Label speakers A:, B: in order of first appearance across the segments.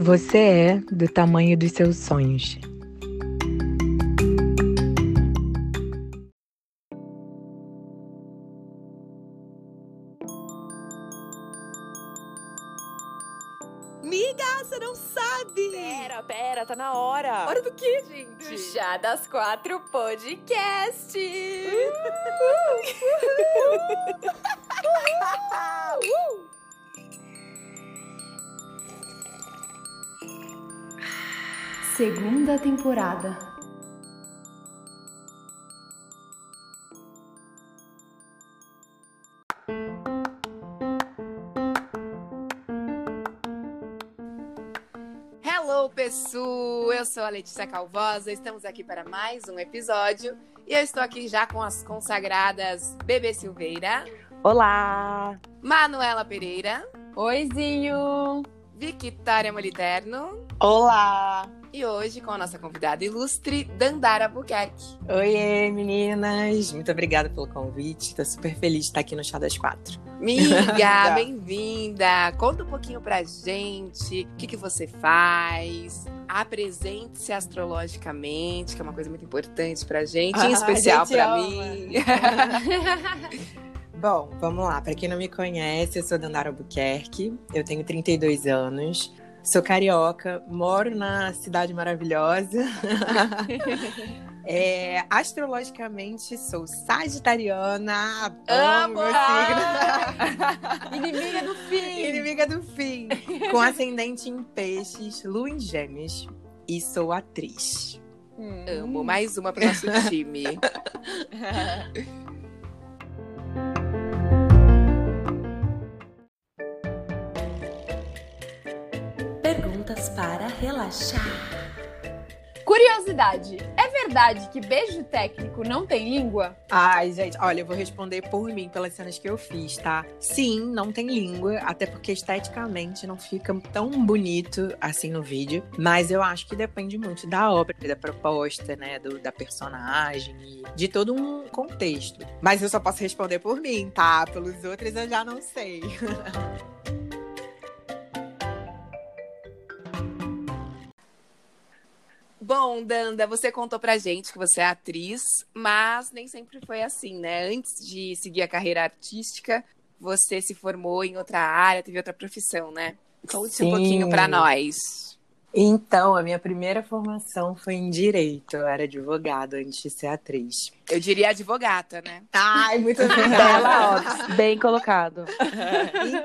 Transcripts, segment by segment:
A: Você é do tamanho dos seus sonhos.
B: Miga, você não sabe!
C: Pera, pera, tá na hora.
B: Hora do quê, gente?
C: Do Chá das Quatro Podcast.
D: Segunda temporada.
B: Hello, pessoal! Eu sou a Letícia Calvosa, estamos aqui para mais um episódio e eu estou aqui já com as consagradas Bebê Silveira,
E: Olá!
B: Manuela Pereira,
C: Oizinho.
B: Victoria Moliterno
E: Olá!
B: E hoje com a nossa convidada ilustre, Dandara Buquerque.
A: Oiê, meninas! Muito obrigada pelo convite. Tô super feliz de estar aqui no Chá das Quatro.
B: Miga, bem-vinda! Conta um pouquinho pra gente o que, que você faz. Apresente-se astrologicamente, que é uma coisa muito importante pra gente, em especial
E: a gente
B: pra
E: ama.
B: mim.
A: Bom, vamos lá. Para quem não me conhece, eu sou Dandara Albuquerque, eu tenho 32 anos, sou carioca, moro na cidade maravilhosa. É, astrologicamente, sou sagitariana, amo.
C: Inimiga do fim.
A: Inimiga do fim. Com ascendente em peixes, lua em gêmeos. E sou atriz.
B: Amo. Mais uma pro nosso time.
D: Para relaxar.
F: Curiosidade, é verdade que beijo técnico não tem língua?
A: Ai, gente, olha, eu vou responder por mim, pelas cenas que eu fiz, tá? Sim, não tem língua, até porque esteticamente não fica tão bonito assim no vídeo. Mas eu acho que depende muito da obra, da proposta, né? Do, da personagem e de todo um contexto. Mas eu só posso responder por mim, tá? Pelos outros eu já não sei.
B: Bom, Danda, você contou pra gente que você é atriz, mas nem sempre foi assim, né? Antes de seguir a carreira artística, você se formou em outra área, teve outra profissão, né? Conte um
A: Sim.
B: pouquinho pra nós.
A: Então, a minha primeira formação foi em direito. Eu era advogada antes de ser atriz.
B: Eu diria advogata, né?
A: Ai, muito
E: ó, bem colocado.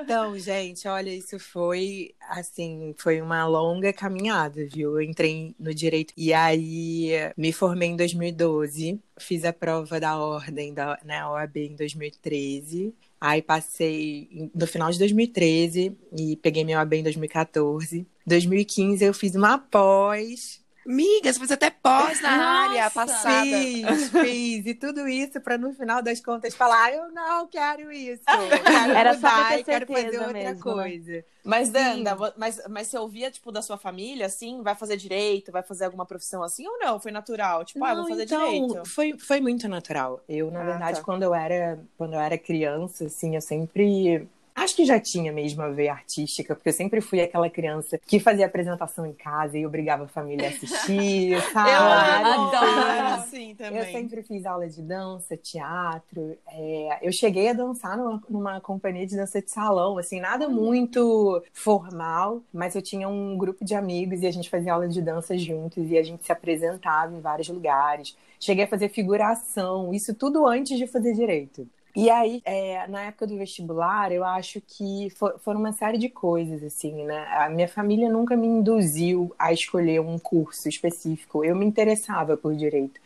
A: Então, gente, olha, isso foi assim, foi uma longa caminhada, viu? Eu entrei no direito e aí me formei em 2012, fiz a prova da ordem da né, OAB em 2013. Aí passei no final de 2013 e peguei minha OAB em 2014. 2015 eu fiz uma pós
B: Miga, você fez até pós na
F: Nossa!
B: área passada.
A: Fiz, fiz. E tudo isso para no final das contas falar, eu não quero isso. Quero
E: Era só
A: mudar
E: ter
A: e quero fazer
E: certeza
A: outra
E: mesmo, né?
A: coisa.
G: Mas. Danda, mas, mas você ouvia, tipo, da sua família, assim? Vai fazer direito? Vai fazer alguma profissão assim? Ou não? Foi natural? Tipo, ah,
A: Não,
G: vou fazer
A: então,
G: direito.
A: Foi, foi muito natural. Eu, na
G: Ah,
A: verdade,
G: tá.
A: quando eu era quando eu era criança, assim, eu sempre Acho que já tinha mesmo a veia artística, porque eu sempre fui aquela criança que fazia apresentação em casa e obrigava a família a assistir, sabe?
F: adoro.
G: Sim,
A: Eu
G: também.
A: sempre fiz aula de dança, teatro. é, eu cheguei a dançar numa, numa companhia de dança de salão, assim, nada muito formal, mas eu tinha um grupo de amigos e a gente fazia aula de dança juntos e a gente se apresentava em vários lugares. Cheguei a fazer figuração, isso tudo antes de fazer direito. E aí, é, na época do vestibular, eu acho que fo- foram uma série de coisas, assim, né? A minha família nunca me induziu a escolher um curso específico. Eu me interessava por direito.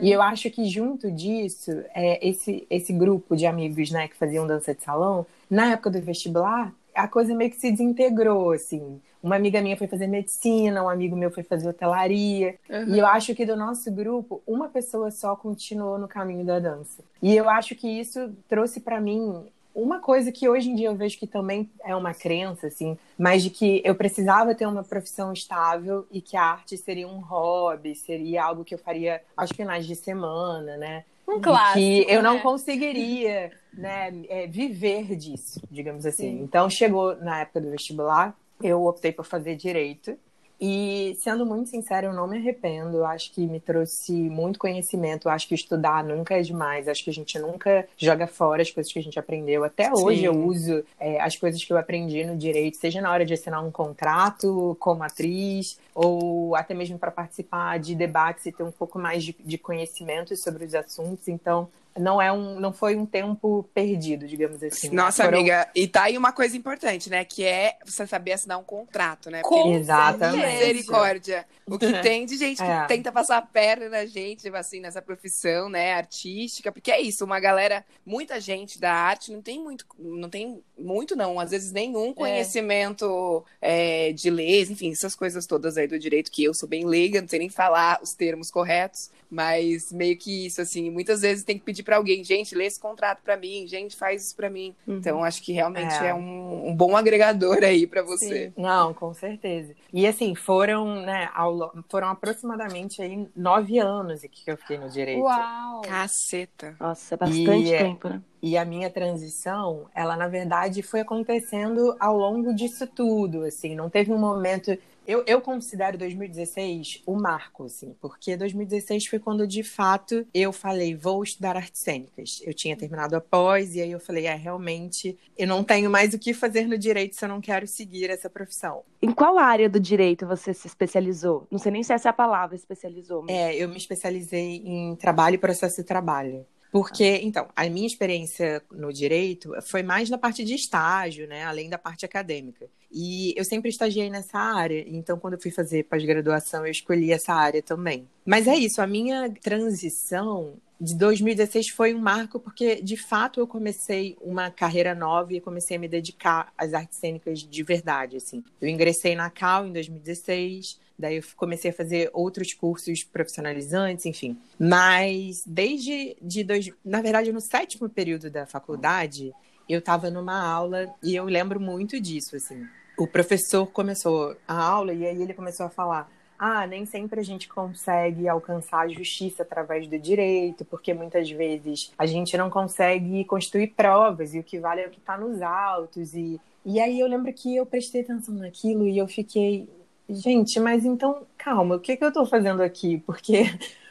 A: E eu acho que junto disso, é, esse, esse grupo de amigos, né, que faziam dança de salão, na época do vestibular, a coisa meio que se desintegrou, assim. Uma amiga minha foi fazer medicina, um amigo meu foi fazer hotelaria. E eu acho que do nosso grupo, uma pessoa só continuou no caminho da dança. E eu acho que isso trouxe pra mim uma coisa que hoje em dia eu vejo que também é uma crença, assim, mas de que eu precisava ter uma profissão estável e que a arte seria um hobby, seria algo que eu faria aos finais de semana, né?
F: Um
A: E
F: clássico.
A: que eu não
F: né?
A: conseguiria, né, é, viver disso, digamos assim.
F: Sim.
A: Então chegou na época do vestibular eu optei por fazer direito. E, sendo muito sincera, eu não me arrependo. Eu acho que me trouxe muito conhecimento. Eu acho que estudar nunca é demais. Eu acho que a gente nunca joga fora as coisas que a gente aprendeu. Até hoje
G: Sim.
A: eu uso é, as coisas que eu aprendi no direito, seja na hora de assinar um contrato como atriz, ou até mesmo para participar de debates e ter um pouco mais de, de conhecimento sobre os assuntos. Então, não, é um, não foi um tempo perdido, digamos assim.
B: Nossa,
A: Foram-
B: amiga, e tá aí uma coisa importante, né? Que é você saber assinar um contrato, né?
F: Com
A: Exatamente.
B: Misericórdia. O que tem de gente que
A: É.
B: tenta passar a perna na gente, assim, nessa profissão, né, artística, porque é isso, uma galera, muita gente da arte não tem muito, não tem muito não, às vezes nenhum conhecimento é, de leis, enfim, essas coisas todas aí do direito, que eu sou bem leiga, não sei nem falar os termos corretos, mas meio que isso, assim, muitas vezes tem que pedir pra alguém, gente, lê esse contrato pra mim, gente, faz isso pra mim. Então, acho que realmente
A: É.
B: é, um, um bom agregador aí pra você.
A: Não, com certeza. E assim, foram, né, ao foram aproximadamente aí nove anos que eu fiquei no direito.
F: Uau!
B: Caceta.
E: Nossa, é bastante
A: E,
E: tempo, né?
A: E a minha transição, ela na verdade foi acontecendo ao longo disso tudo, assim, não teve um momento. Eu, eu considero 2016 o marco, assim, porque 2016 foi quando de fato eu falei, vou estudar artes cênicas. Eu tinha terminado a pós, e aí eu falei, é, realmente, eu não tenho mais o que fazer no direito se eu não quero seguir essa profissão.
E: Em qual área do direito você se especializou? Não sei nem se essa é a palavra, especializou. Mas...
A: É, eu me especializei em trabalho e processo de trabalho. Porque, então, a minha experiência no direito foi mais na parte de estágio, né? Além da parte acadêmica. E eu sempre estagiei nessa área. Então, quando eu fui fazer pós-graduação, eu escolhi essa área também. Mas é isso, a minha transição de 2016 foi um marco porque, de fato, eu comecei uma carreira nova e comecei a me dedicar às artes cênicas de verdade, assim. Eu ingressei na Cal em 2016, daí eu comecei a fazer outros cursos profissionalizantes, enfim. Mas desde de dois, na verdade, no sétimo período da faculdade, eu estava numa aula e eu lembro muito disso, assim. O professor começou a aula e aí ele começou a falar ah, nem sempre a gente consegue alcançar a justiça através do direito, porque muitas vezes a gente não consegue construir provas, e o que vale é o que está nos autos. E, e aí eu lembro que eu prestei atenção naquilo e eu fiquei, gente, mas então, calma, o que, que eu estou fazendo aqui? Porque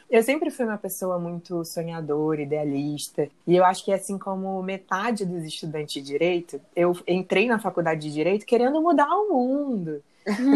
A: eu sempre fui uma pessoa muito sonhadora, idealista, e eu acho que assim como metade dos estudantes de direito, eu entrei na faculdade de direito querendo mudar o mundo.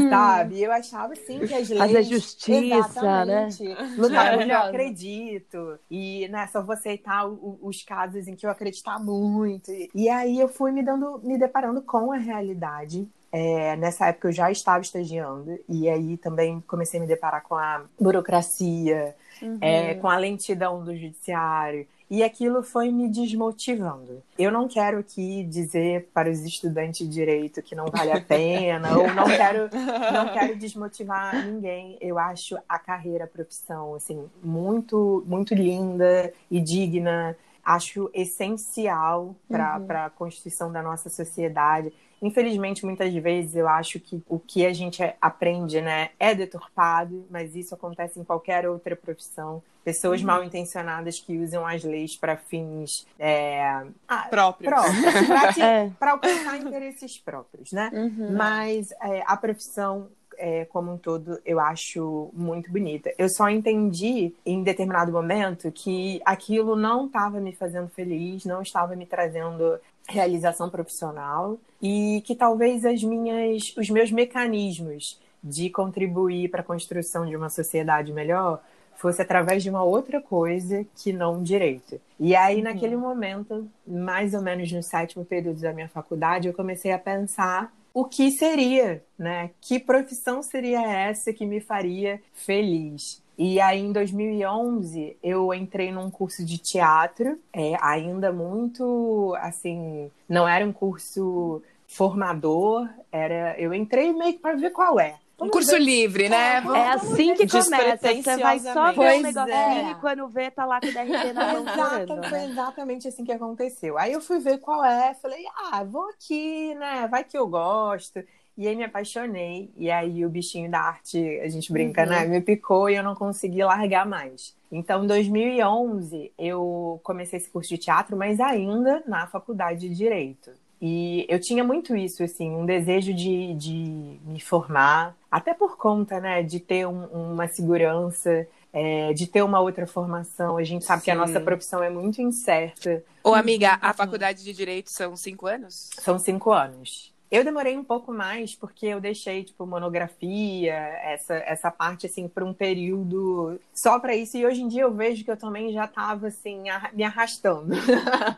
A: Sabe? Eu achava assim que as leis.
E: Fazer justiça,
A: Exatamente. Lutar onde eu
F: Maravilhosa.
A: acredito. E né, só vou aceitar o- os casos em que eu acreditar muito. E, e aí eu fui me dando, me deparando com a realidade. É, nessa época eu já estava estagiando, e aí também comecei a me deparar com a burocracia, é, com a lentidão do judiciário. E aquilo foi me desmotivando. Eu não quero aqui dizer para os estudantes de direito que não vale a pena, ou não quero, não quero desmotivar ninguém. Eu acho a carreira, a profissão, assim, muito, muito linda e digna. Acho essencial para a constituição da nossa sociedade. Infelizmente, muitas vezes eu acho que o que a gente aprende, né, é deturpado, mas isso acontece em qualquer outra profissão. Pessoas
G: Uhum.
A: mal intencionadas que usam as leis para fins é, ah,
G: Próprio.
A: próprios, pra te-
E: É.
A: para alcançar interesses próprios, né?
F: Uhum.
A: Mas é, a profissão é, como um todo eu acho muito bonita. Eu só entendi em determinado momento que aquilo não estava me fazendo feliz, não estava me trazendo realização profissional e que talvez as minhas, os meus mecanismos de contribuir para a construção de uma sociedade melhor fosse através de uma outra coisa que não direito. E aí, naquele momento, mais ou menos no sétimo período da minha faculdade, eu comecei a pensar o que seria, né? Que profissão seria essa que me faria feliz? E aí, em 2011, eu entrei num curso de teatro, é, ainda muito, assim, não era um curso formador, era, eu entrei meio que para ver qual é.
B: Um curso livre, né?
A: Vamos-
E: É assim que começa. Você vai só ver um
A: Pois
E: negocinho
A: é.
E: e quando vê, tá lá com o DRT na mão
A: Exato,
E: chorando,
A: foi
E: né?
A: exatamente assim que aconteceu. Aí eu fui ver qual é, falei, ah, vou aqui, né? Vai que eu gosto. E aí me apaixonei. E aí o bichinho da arte, a gente brinca, né? Me picou e eu não consegui largar mais. Então, em 2011, eu comecei esse curso de teatro, mas ainda na faculdade de Direito. E eu tinha muito isso, assim, um desejo de, de me formar, até por conta, né, de ter um- uma segurança, é, de ter uma outra formação. A gente sabe que a
B: Sim.
A: nossa profissão é muito incerta.
B: Ô, amiga, a faculdade de Direito são cinco anos?
A: São cinco anos. Eu demorei um pouco mais porque eu deixei, tipo, monografia, essa, essa parte, assim, por um período só para isso. E hoje em dia eu vejo que eu também já estava, assim, me arrastando.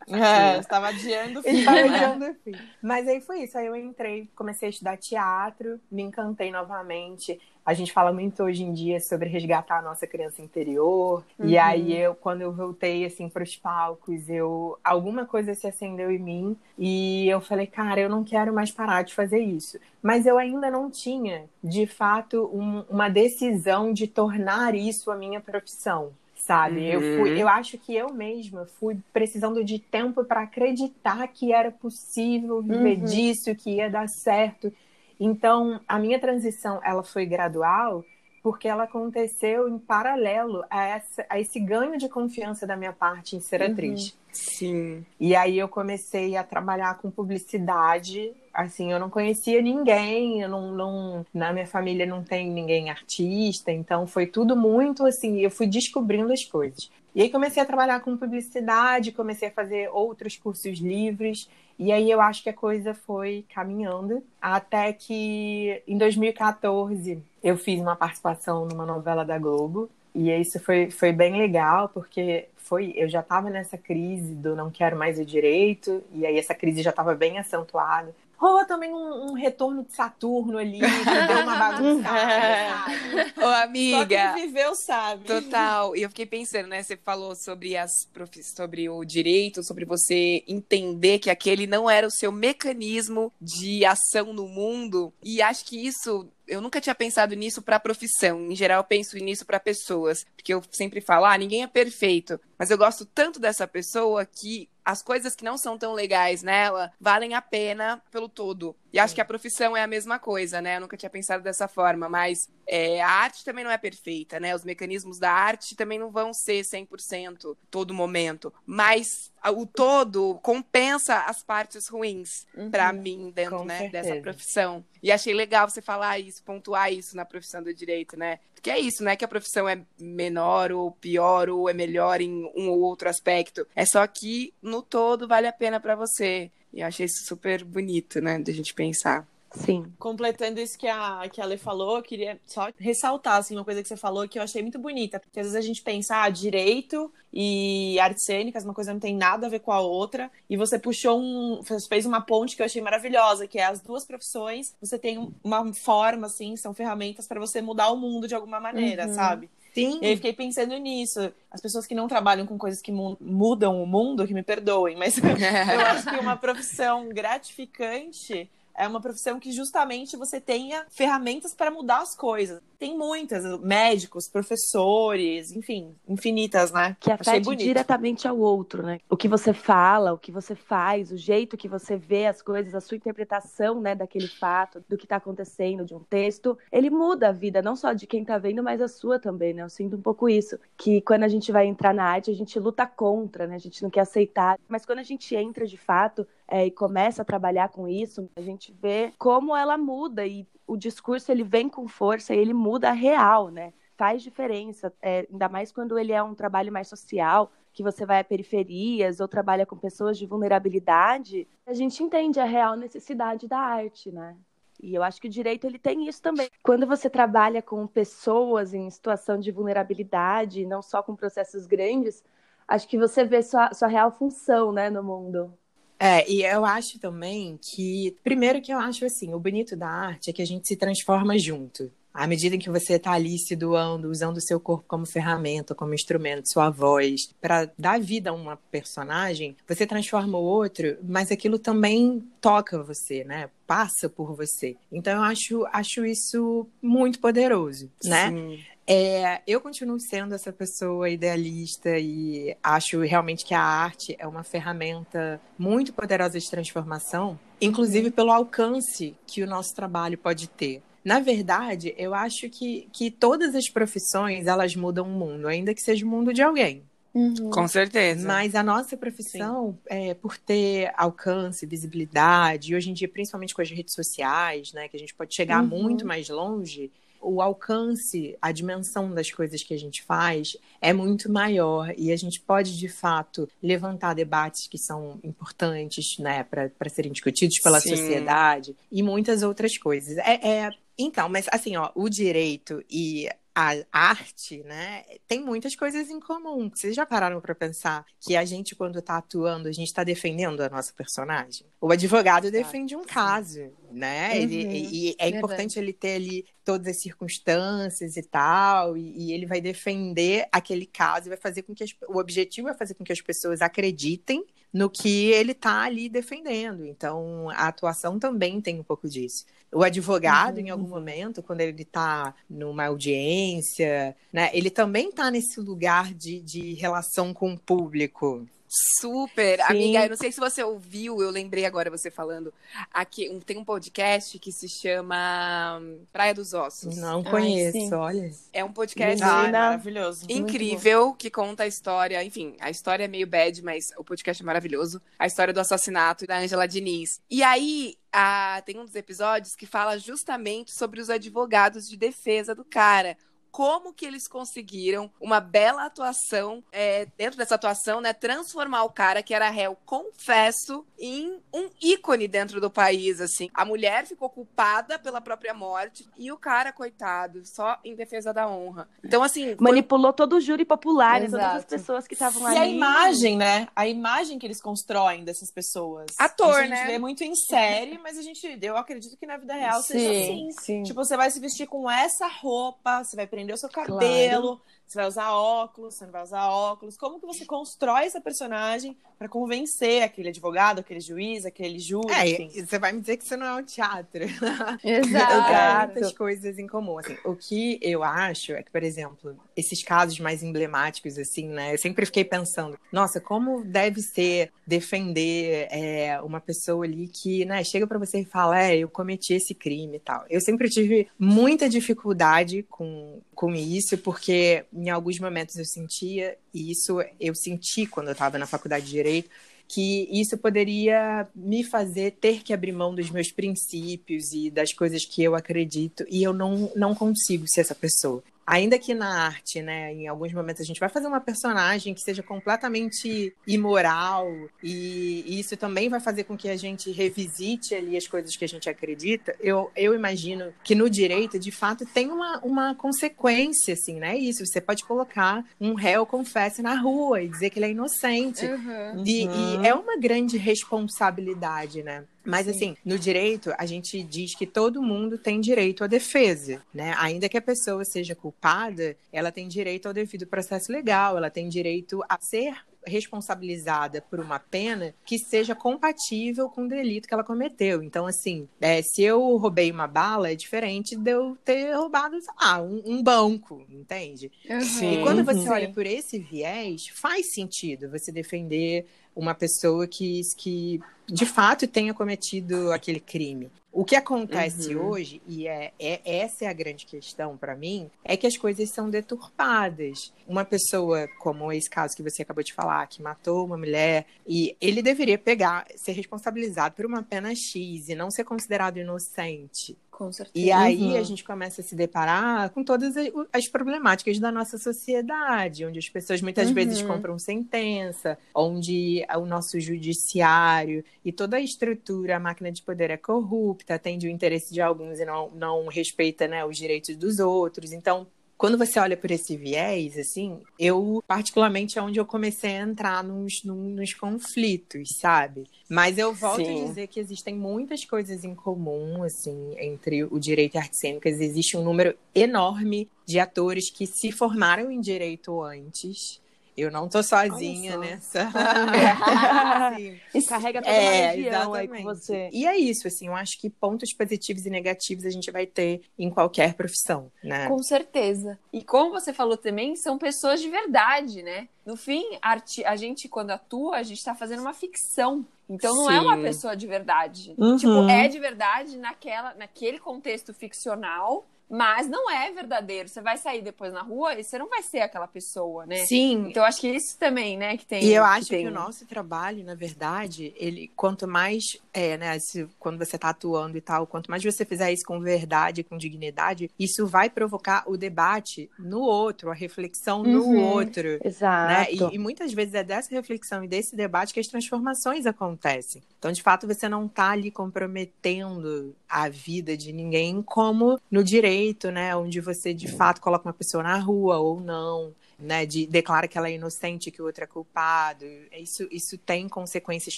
G: É, você tava adiando o fim.
A: Estava
G: né?
A: adiando o fim. Mas aí foi isso. Aí eu entrei, comecei a estudar teatro, me encantei novamente. A gente fala muito hoje em dia sobre resgatar a nossa criança interior. E aí eu, quando eu voltei assim para os palcos, eu alguma coisa se acendeu em mim e eu falei, cara, eu não quero mais parar de fazer isso. Mas eu ainda não tinha, de fato, um- uma decisão de tornar isso a minha profissão. Sabe? Eu,
B: Uhum.
A: fui, eu acho que eu mesma fui precisando de tempo para acreditar que era possível viver
F: Uhum.
A: disso, que ia dar certo. Então, a minha transição, ela foi gradual, porque ela aconteceu em paralelo a, essa- a esse ganho de confiança da minha parte em ser atriz.
B: Sim.
A: E aí eu comecei a trabalhar com publicidade. Assim, eu não conhecia ninguém, eu não, não- na minha família não tem ninguém artista, então foi tudo muito assim, eu fui descobrindo as coisas. E aí comecei a trabalhar com publicidade, comecei a fazer outros cursos livres, e aí eu acho que a coisa foi caminhando até que em 2014 eu fiz uma participação numa novela da Globo. E isso foi, foi bem legal, porque foi eu já estava nessa crise do não quero mais o direito, e aí essa crise já estava bem acentuada. Rolou também um, um retorno de Saturno ali, que deu uma bagunçada, sabe?
B: Ô,
G: Só
B: amiga.
G: quem viveu sabe.
B: Total. E eu fiquei pensando, né? Você falou sobre as profi- sobre o direito, sobre você entender que aquele não era o seu mecanismo de ação no mundo. E acho que isso eu nunca tinha pensado nisso para profissão. Em geral, eu penso nisso para pessoas, porque eu sempre falo, ah, ninguém é perfeito, mas eu gosto tanto dessa pessoa que as coisas que não são tão legais nela valem a pena pelo todo. E acho que a profissão é a mesma coisa, né? Eu nunca tinha pensado dessa forma, mas é, a arte também não é perfeita, né? Os mecanismos da arte também não vão ser 100% todo momento, mas o todo compensa as partes ruins pra mim dentro, né, dessa profissão. E achei legal você falar isso, pontuar isso na profissão do direito, né? Porque é isso, não é que a profissão é menor ou pior ou é melhor em um ou outro aspecto. É só que no todo vale a pena pra você. E eu achei isso super bonito, né, da gente pensar.
E: Sim.
G: Completando isso que a, que a Lê falou, eu queria só ressaltar assim, uma coisa que você falou que eu achei muito bonita. Porque às vezes a gente pensa, ah, direito e artes cênicas, uma coisa não tem nada a ver com a outra. E você puxou um. fez uma ponte que eu achei maravilhosa, que é as duas profissões, você tem uma forma, assim, são ferramentas para você mudar o mundo de alguma maneira, sabe?
A: Sim.
G: E fiquei pensando nisso. As pessoas que não trabalham com coisas que mu- mudam o mundo, que me perdoem, mas eu acho que uma profissão gratificante é uma profissão que justamente você tenha ferramentas para mudar as coisas. Tem muitas, médicos, professores, enfim, infinitas, né?
E: que
G: bonito.
E: diretamente ao outro, né? O que você fala, o que você faz, o jeito que você vê as coisas, a sua interpretação, né, daquele fato, do que tá acontecendo, de um texto, ele muda a vida, não só de quem tá vendo, mas a sua também, né? Eu sinto um pouco isso, que quando a gente vai entrar na arte, a gente luta contra, né? A gente não quer aceitar, mas quando a gente entra de fato é, e começa a trabalhar com isso, a gente vê como ela muda e o discurso ele vem com força e ele muda a real, né? Faz diferença, é, ainda mais quando ele é um trabalho mais social, que você vai a periferias ou trabalha com pessoas de vulnerabilidade, a gente entende a real necessidade da arte, né? E eu acho que o direito ele tem isso também. Quando você trabalha com pessoas em situação de vulnerabilidade, não só com processos grandes, acho que você vê sua, sua real função, né, no mundo.
A: É, e eu acho também que, primeiro que eu acho assim, o bonito da arte é que a gente se transforma junto. À medida em que você está ali se doando, usando o seu corpo como ferramenta, como instrumento, sua voz, para dar vida a uma personagem, você transforma o outro, mas aquilo também toca você, né? Passa por você. Então eu acho, acho isso muito poderoso, né?
B: Sim.
A: É, eu continuo sendo essa pessoa idealista e acho realmente que a arte é uma ferramenta muito poderosa de transformação, inclusive pelo alcance que o nosso trabalho pode ter. Na verdade, eu acho que, que todas as profissões elas mudam o mundo, ainda que seja o mundo de alguém.
F: Uhum.
B: Com certeza.
A: Mas a nossa profissão, é, por ter alcance, visibilidade, e hoje em dia, principalmente com as redes sociais, né, que a gente pode chegar
F: Uhum.
A: muito mais longe, o alcance, a dimensão das coisas que a gente faz é muito maior e a gente pode, de fato, levantar debates que são importantes né, para serem discutidos pela
B: Sim.
A: sociedade e muitas outras coisas. É, é- Então, mas assim, ó, o direito e a arte, né, tem muitas coisas em comum. Vocês já pararam para pensar que a gente, quando está atuando, a gente está defendendo a nossa personagem? O advogado defende um caso, né? Ele-
F: Uhum,
A: e é
F: verdade.
A: importante ele ter ali todas as circunstâncias e tal, e, e ele vai defender aquele caso, e vai fazer com que as, o objetivo é fazer com que as pessoas acreditem no que ele está ali defendendo. Então, a atuação também tem um pouco disso. O advogado, em algum momento, quando ele está numa audiência, né, ele também está nesse lugar de, de relação com o público.
B: Super.
E: Sim.
B: Amiga, eu não sei se você ouviu, eu lembrei agora você falando. Aqui um- tem um podcast que se chama hum, Praia dos Ossos.
A: Não
F: Ai,
A: conheço,
F: sim.
A: olha.
B: É um podcast
G: Ai,
E: Menina.
G: maravilhoso.
B: incrível que conta a história. Enfim, a história é meio bad, mas o podcast é maravilhoso. A história do assassinato da Angela Diniz. E aí, a- tem um dos episódios que fala justamente sobre os advogados de defesa do cara. Como que eles conseguiram uma bela atuação, é, dentro dessa atuação, né? Transformar o cara que era réu, confesso, em um ícone dentro do país, assim. A mulher ficou culpada pela própria morte e o cara, coitado, só em defesa da honra. Então, assim, foi
E: Manipulou todo o júri popular, e todas as
F: Exato.
E: pessoas que estavam
G: E
E: ali.
G: a imagem, né? A imagem que eles constroem dessas pessoas.
B: Ator,
G: Isso a gente
B: né?
G: vê muito em série, mas a gente, eu acredito que na vida real seja assim.
F: sim.
G: Tipo, você vai se vestir com essa roupa, você vai prender o seu cabelo, você vai usar óculos, você não vai usar óculos. Como que você constrói essa personagem pra convencer aquele advogado, aquele juiz, aquele júri,
A: É,
G: enfim.
A: você vai me dizer que isso não é um teatro.
F: Exato.
A: Muitas coisas em comum. Assim, o que eu acho é que, por exemplo, esses casos mais emblemáticos, assim, né? Eu sempre fiquei pensando, nossa, como deve ser defender é, uma pessoa ali que, né, chega pra você e fala, é, eu cometi esse crime e tal. Eu sempre tive muita dificuldade com, com isso, porque em alguns momentos eu sentia, e isso eu senti quando eu estava na faculdade de Direito, que isso poderia me fazer ter que abrir mão dos meus princípios e das coisas que eu acredito, e eu não, não consigo ser essa pessoa. Ainda que na arte, né, em alguns momentos a gente vai fazer uma personagem que seja completamente imoral, e, e isso também vai fazer com que a gente revisite ali as coisas que a gente acredita. Eu, eu imagino que no direito, de fato, tem uma, uma consequência, assim, né? Isso, você pode colocar um réu confesse na rua e dizer que ele é inocente.
F: Uhum.
A: E,
G: Uhum.
A: e é uma grande responsabilidade, né? Mas assim, no direito, a gente diz que todo mundo tem direito à defesa, né? Ainda que a pessoa seja culpada, ela tem direito ao devido processo legal, ela tem direito a ser responsabilizada por uma pena que seja compatível com o delito que ela cometeu. Então, assim, é, se eu roubei uma bala, é diferente de eu ter roubado, sei lá, um, um banco, entende?
F: Uhum.
A: E quando você olha por esse viés, faz sentido você defender uma pessoa que, que de fato tenha cometido aquele crime. O que acontece
G: Uhum.
A: hoje, e é, é- essa é a grande questão para mim, é que as coisas são deturpadas. Uma pessoa, como esse caso que você acabou de falar, que matou uma mulher, e ele deveria pegar, ser responsabilizado por uma pena X e não ser considerado inocente.
F: Com certeza.
A: E aí
G: Uhum.
A: a gente começa a se deparar com todas as- as problemáticas da nossa sociedade, onde as pessoas muitas
F: Uhum.
A: vezes compram sentença, onde o nosso judiciário e toda a estrutura, a máquina de poder é corrupta, atende o interesse de alguns e não, não respeita né, os direitos dos outros. Então, quando você olha por esse viés, assim, eu, particularmente, é onde eu comecei a entrar nos, nos conflitos, sabe? Mas eu volto
G: Sim.
A: a dizer que existem muitas coisas em comum, assim, entre o direito e artes cênicas. Existe um número enorme de atores que se formaram em direito antes. Eu não tô sozinha nessa. Sim.
E: Carrega toda
A: É,
E: uma região aí
A: exatamente.
E: com você.
A: E é isso, assim, eu acho que pontos positivos e negativos a gente vai ter em qualquer profissão, né?
F: Com certeza. E como você falou também, são pessoas de verdade, né? No fim, a gente, quando atua, a gente tá fazendo uma ficção. Então não é uma
B: Sim.
F: pessoa de verdade.
G: Uhum.
F: Tipo, é de verdade naquela, naquele contexto ficcional, mas não é verdadeiro. Você vai sair depois na rua e você não vai ser aquela pessoa, né?
A: Sim.
F: Então acho que isso também, né, que tem.
A: E eu acho
F: tem...
A: que o nosso trabalho, na verdade, ele quanto mais é, né, se, quando você está atuando e tal, quanto mais você fizer isso com verdade, com dignidade, isso vai provocar o debate no outro, a reflexão no
F: Uhum.
A: outro. Né?
E: Exato.
A: E, e muitas vezes é dessa reflexão e desse debate que as transformações acontecem. Então, de fato, você não está ali comprometendo a vida de ninguém como no direito, né? Onde você, de fato, coloca uma pessoa na rua ou não. Né, de declara que ela é inocente, que o outro é culpado. Isso, isso tem consequências,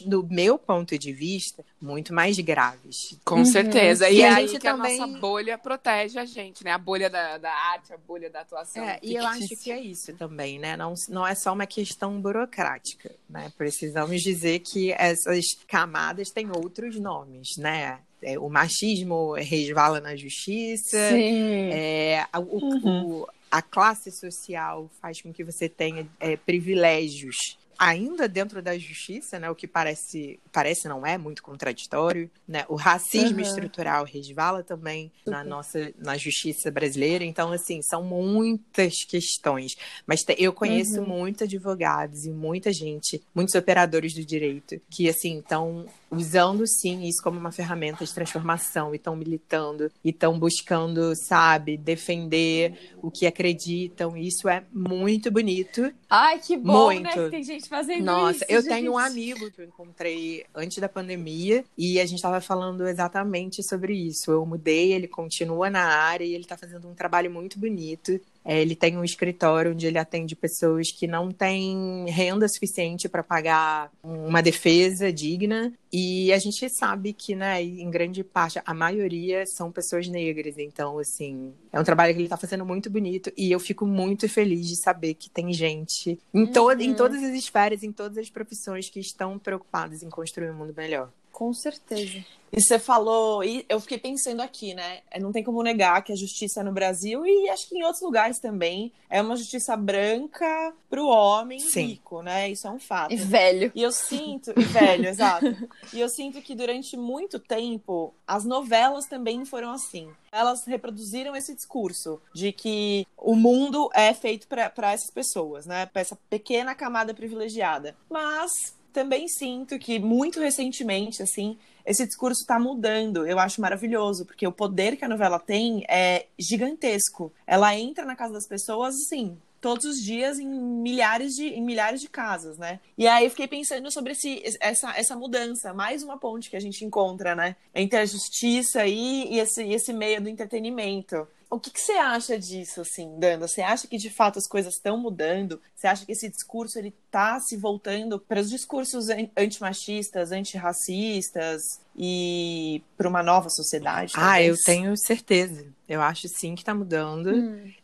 A: do meu ponto de vista, muito mais graves.
B: Com certeza. E,
A: E
B: é
A: a
B: aí
A: gente
B: que a
A: também-
B: nossa bolha protege a gente, né? A bolha da, da arte, a bolha da atuação.
A: É, e eu acho que é isso também, né? Não, não é só uma questão burocrática, né? Precisamos dizer que essas camadas têm outros nomes, né? É, o machismo resvala na justiça,
F: Sim.
A: é, o- o- a classe social faz com que você tenha é, privilégios ainda dentro da justiça, né? O que parece, parece não é muito contraditório, né? O racismo
F: Uhum.
A: estrutural resvala também na nossa na justiça brasileira. Então, assim, são muitas questões. Mas te- eu conheço muitos advogados e muita gente, muitos operadores do direito que assim estão usando sim isso como uma ferramenta de transformação e estão militando e estão buscando, sabe, defender o que acreditam. Isso é muito bonito.
F: Ai, que bom, né?
A: Muito.
F: Que tem gente fazendo
A: Nossa,
F: isso.
A: eu
F: gente.
A: tenho um amigo que eu encontrei antes da pandemia e a gente estava falando exatamente sobre isso. Eu mudei, ele continua na área e ele está fazendo um trabalho muito bonito. É, ele tem um escritório onde ele atende pessoas que não têm renda suficiente para pagar uma defesa digna. E a gente sabe que, né, em grande parte, a maioria são pessoas negras. Então, assim, é um trabalho que ele está fazendo muito bonito. E eu fico muito feliz de saber que tem gente em, to em todas as esferas, em todas as profissões que estão preocupadas em construir um mundo melhor.
F: Com certeza.
G: E você falou, e eu fiquei pensando aqui, né? É, Não tem como negar que a justiça no Brasil e acho que em outros lugares também é uma justiça branca pro homem
A: Sim.
G: rico, né? Isso é um fato.
F: E velho.
G: E eu sinto, e velho, exato. E eu sinto que durante muito tempo as novelas também foram assim. Elas reproduziram esse discurso de que o mundo é feito para essas pessoas, né? Para essa pequena camada privilegiada. Mas também sinto que muito recentemente, assim, esse discurso está mudando. Eu acho maravilhoso, porque o poder que a novela tem é gigantesco. Ela entra na casa das pessoas, assim, todos os dias em milhares de, em milhares de casas, né? E aí eu fiquei pensando sobre esse, essa, essa mudança, mais uma ponte que a gente encontra, né? Entre a justiça e, e esse, esse meio do entretenimento. O que, que você acha disso, assim, Danda? Você acha que de fato as coisas estão mudando? Você acha que esse discurso ele tá se voltando para os discursos an- antimachistas, antirracistas e para uma nova sociedade?
A: Ah, eu
G: talvez?
A: tenho certeza. Eu acho sim que está mudando.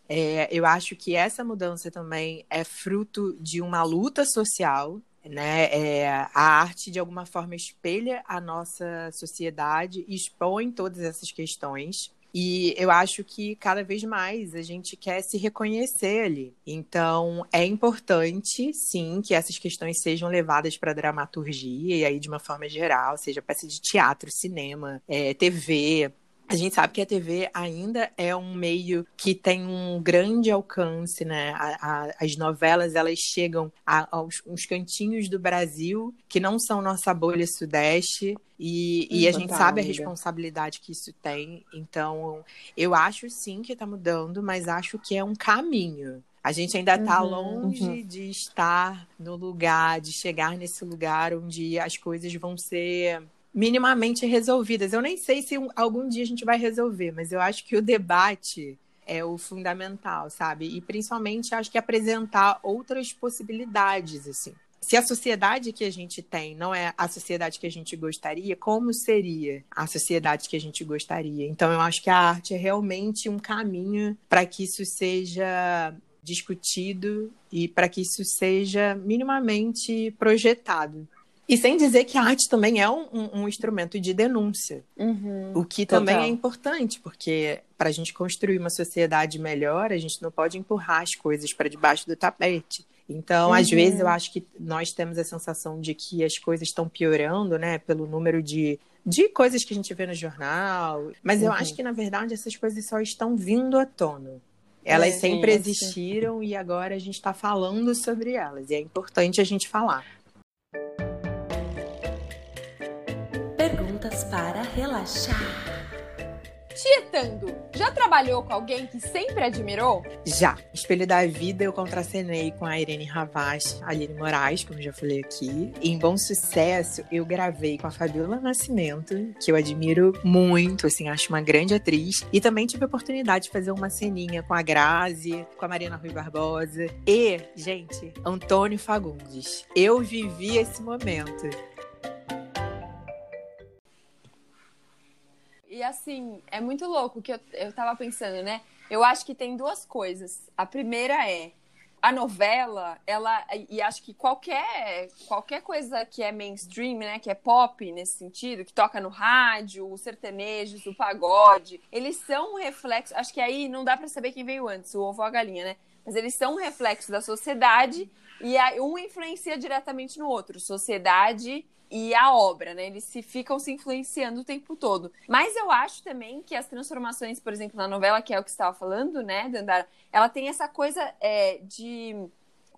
A: É, eu acho que essa mudança também é fruto de uma luta social. Né? É, a arte, de alguma forma, espelha a nossa sociedade, expõe todas essas questões. E eu acho que cada vez mais a gente quer se reconhecer ali. Então, é importante, sim, que essas questões sejam levadas para a dramaturgia, e aí de uma forma geral, seja peça de teatro, cinema, é, TV, a gente sabe que a TV ainda é um meio que tem um grande alcance, né? A- a- as novelas elas chegam a, aos uns cantinhos do Brasil que não são nossa bolha sudeste e, e a gente sabe a
F: amiga.
A: responsabilidade que isso tem. Então, eu acho sim que está mudando, mas acho que é um caminho. A gente ainda está longe de estar no lugar, de chegar nesse lugar onde as coisas vão ser minimamente resolvidas. Eu nem sei se um- algum dia a gente vai resolver, mas eu acho que o debate é o fundamental, sabe? E principalmente acho que apresentar outras possibilidades, assim. Se a sociedade que a gente tem não é a sociedade que a gente gostaria, como seria a sociedade que a gente gostaria? Então, eu acho que a arte é realmente um caminho para que isso seja discutido e para que isso seja minimamente projetado. E sem dizer que a arte também é um, um- um instrumento de denúncia,
F: Uhum.
A: o que
F: Total.
A: também é importante, porque para a gente construir uma sociedade melhor, a gente não pode empurrar as coisas para debaixo do tapete. Então, às
F: Uhum.
A: vezes, eu acho que nós temos a sensação de que as coisas estão piorando, né, pelo número de de coisas que a gente vê no jornal. Mas eu
E: Uhum.
A: acho que, na verdade, essas coisas só estão vindo à tona. Elas
G: É,
A: sempre
G: sim,
A: existiram e agora a gente está falando sobre elas. E é importante a gente falar.
D: Para relaxar.
F: Tietando, já trabalhou com alguém que sempre admirou?
A: Já. Espelho da Vida eu contracenei com a Irene Ravache, a Aline Moraes, como já falei aqui. E em Bom Sucesso eu gravei com a Fabiola Nascimento, que eu admiro muito, assim, acho uma grande atriz. E também tive a oportunidade de fazer uma ceninha com a Grazi, com a Marina Rui Barbosa. E, gente, Antônio Fagundes. Eu vivi esse momento.
F: E assim, é muito louco que eu, eu tava pensando, né? Eu acho que tem duas coisas. A primeira é a novela, ela e acho que qualquer qualquer coisa que é mainstream, né, que é pop nesse sentido, que toca no rádio, os sertanejos, o pagode, eles são um reflexo, acho que aí não dá pra saber quem veio antes, o ovo ou a galinha, né? Mas eles são um reflexo da sociedade e um influencia diretamente no outro, sociedade e a obra, né? Eles se ficam se influenciando o tempo todo. Mas eu acho também que as transformações, por exemplo, na novela, que é o que você estava falando, né, Dandara, ela tem essa coisa é, de.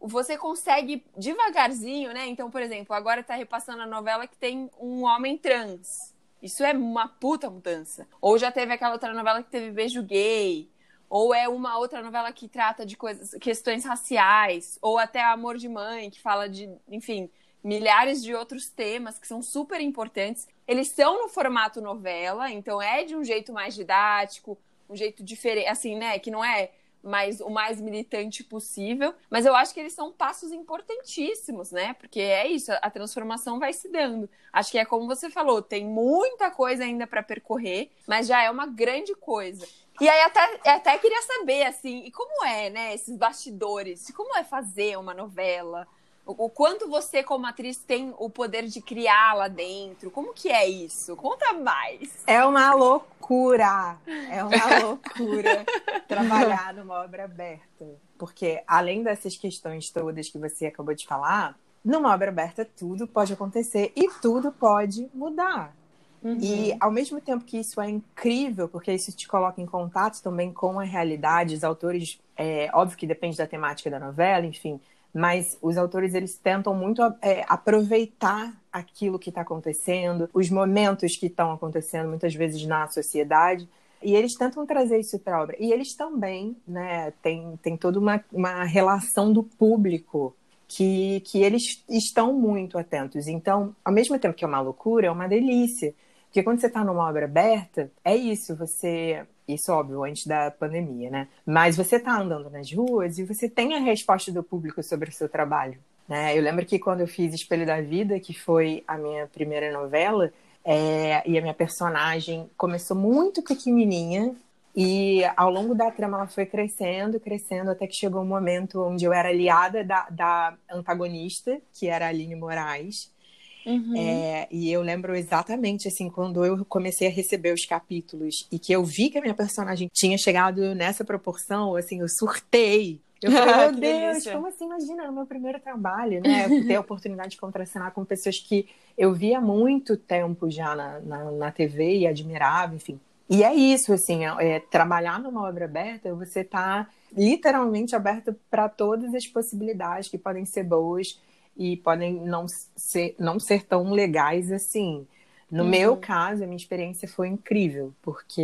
F: Você consegue devagarzinho, né? Então, por exemplo, agora tá repassando a novela que tem um homem trans. Isso é uma puta mudança. Ou já teve aquela outra novela que teve beijo gay. Ou é uma outra novela que trata de coisas, questões raciais. Ou até Amor de Mãe, que fala de, enfim, milhares de outros temas que são super importantes. Eles são no formato novela, então é de um jeito mais didático, um jeito diferente, assim, né? Que não é mais o mais militante possível, mas eu acho que eles são passos importantíssimos, né? Porque é isso, a transformação vai se dando. Acho que é como você falou, tem muita coisa ainda para percorrer, mas já é uma grande coisa. E aí até, até queria saber, assim, e como é, né, esses bastidores? Como é fazer uma novela? O, o quanto você, como atriz, tem o poder de criar lá dentro? Como que é isso? Conta mais.
A: É uma loucura, é uma loucura trabalhar numa obra aberta. Porque além dessas questões todas que você acabou de falar, numa obra aberta tudo pode acontecer e tudo pode mudar. E ao mesmo tempo que isso é incrível, porque isso te coloca em contato também com a realidade, os autores, é, óbvio que depende da temática da novela, enfim, mas os autores eles tentam muito é, aproveitar aquilo que está acontecendo, os momentos que estão acontecendo muitas vezes na sociedade, e eles tentam trazer isso para a obra. E eles também, né, tem, tem toda uma, uma relação do público que, que eles estão muito atentos. Então, ao mesmo tempo que é uma loucura, é uma delícia. Porque quando você está numa obra aberta, é isso, você. Isso, óbvio, antes da pandemia, né? Mas você está andando nas ruas e você tem a resposta do público sobre o seu trabalho. Né? Eu lembro que quando eu fiz Espelho da Vida, que foi a minha primeira novela, é, e a minha personagem começou muito pequenininha, e ao longo da trama ela foi crescendo, crescendo, até que chegou um momento onde eu era aliada da, da antagonista, que era a Aline Moraes.
F: Uhum.
A: É, e eu lembro exatamente, assim, quando eu comecei a receber os capítulos e que eu vi que a minha personagem tinha chegado nessa proporção, assim, eu surtei. Eu falei, meu
G: Que
A: Deus,
G: delícia.
A: como assim? Imagina, no meu primeiro trabalho, né? Eu ter a oportunidade de contracenar com pessoas que eu via há muito tempo já na, na, na TV e admirava, enfim. E é isso, assim, é, é, trabalhar numa obra aberta, você tá literalmente aberto para todas as possibilidades que podem ser boas e podem não ser, não ser tão legais assim. No
F: Uhum.
A: meu caso, a minha experiência foi incrível, porque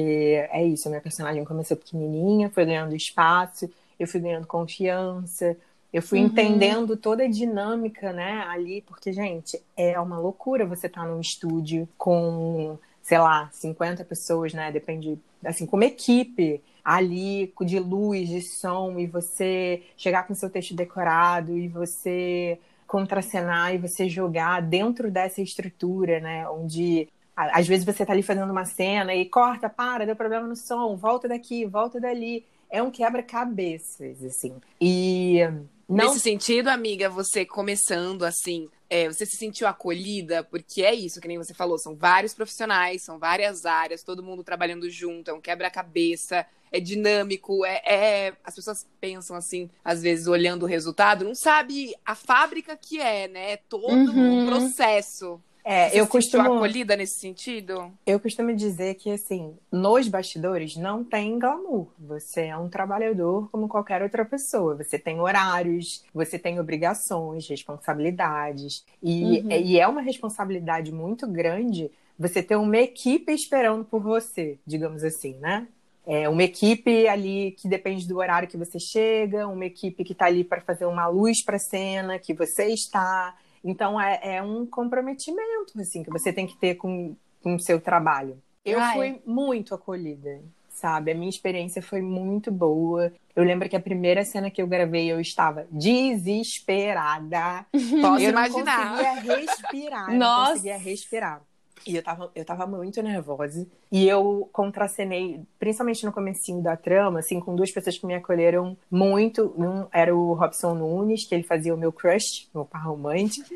A: é isso, a minha personagem começou pequenininha, foi ganhando espaço, eu fui ganhando confiança, eu fui
F: Uhum.
A: entendendo toda a dinâmica, né, ali, porque, gente, é uma loucura você estar num estúdio com, sei lá, 50 pessoas, né, depende, assim, como equipe, ali, de luz, de som, e você chegar com seu texto decorado, e você contracenar, e você jogar dentro dessa estrutura, né, onde às vezes você tá ali fazendo uma cena e corta, para, deu problema no som, volta daqui, volta dali. É um quebra-cabeças, assim. E não
B: Nesse sentido, amiga, você começando assim, é, você se sentiu acolhida? Porque é isso, que nem você falou, são vários profissionais, são várias áreas, todo mundo trabalhando junto, é um quebra-cabeça, é dinâmico, é, é- As pessoas pensam assim, às vezes, olhando o resultado, não sabe a fábrica que é, né? É todo um
F: Uhum.
B: processo.
A: É,
B: Você
A: eu costumo,
B: acolhida nesse sentido?
A: eu costumo dizer que, assim, nos bastidores não tem glamour. Você é um trabalhador como qualquer outra pessoa. Você tem horários, você tem obrigações, responsabilidades. E, e é uma responsabilidade muito grande você ter uma equipe esperando por você, digamos assim, né? É uma equipe ali que depende do horário que você chega, uma equipe que está ali para fazer uma luz para a cena, que você está. Então é, é um comprometimento assim que você tem que ter com, o seu trabalho. Eu
F: Ah,
A: fui muito acolhida, sabe? A minha experiência foi muito boa. Eu lembro que a primeira cena que eu gravei eu estava desesperada.
B: Posso
A: eu
B: imaginar.
A: não conseguia respirar.
F: Nossa.
A: não conseguia respirar. E eu tava, eu tava muito nervosa. E eu contracenei, principalmente no comecinho da trama, assim, com duas pessoas que me acolheram muito. Um era o Robson Nunes, que ele fazia o meu crush, meu par romântico.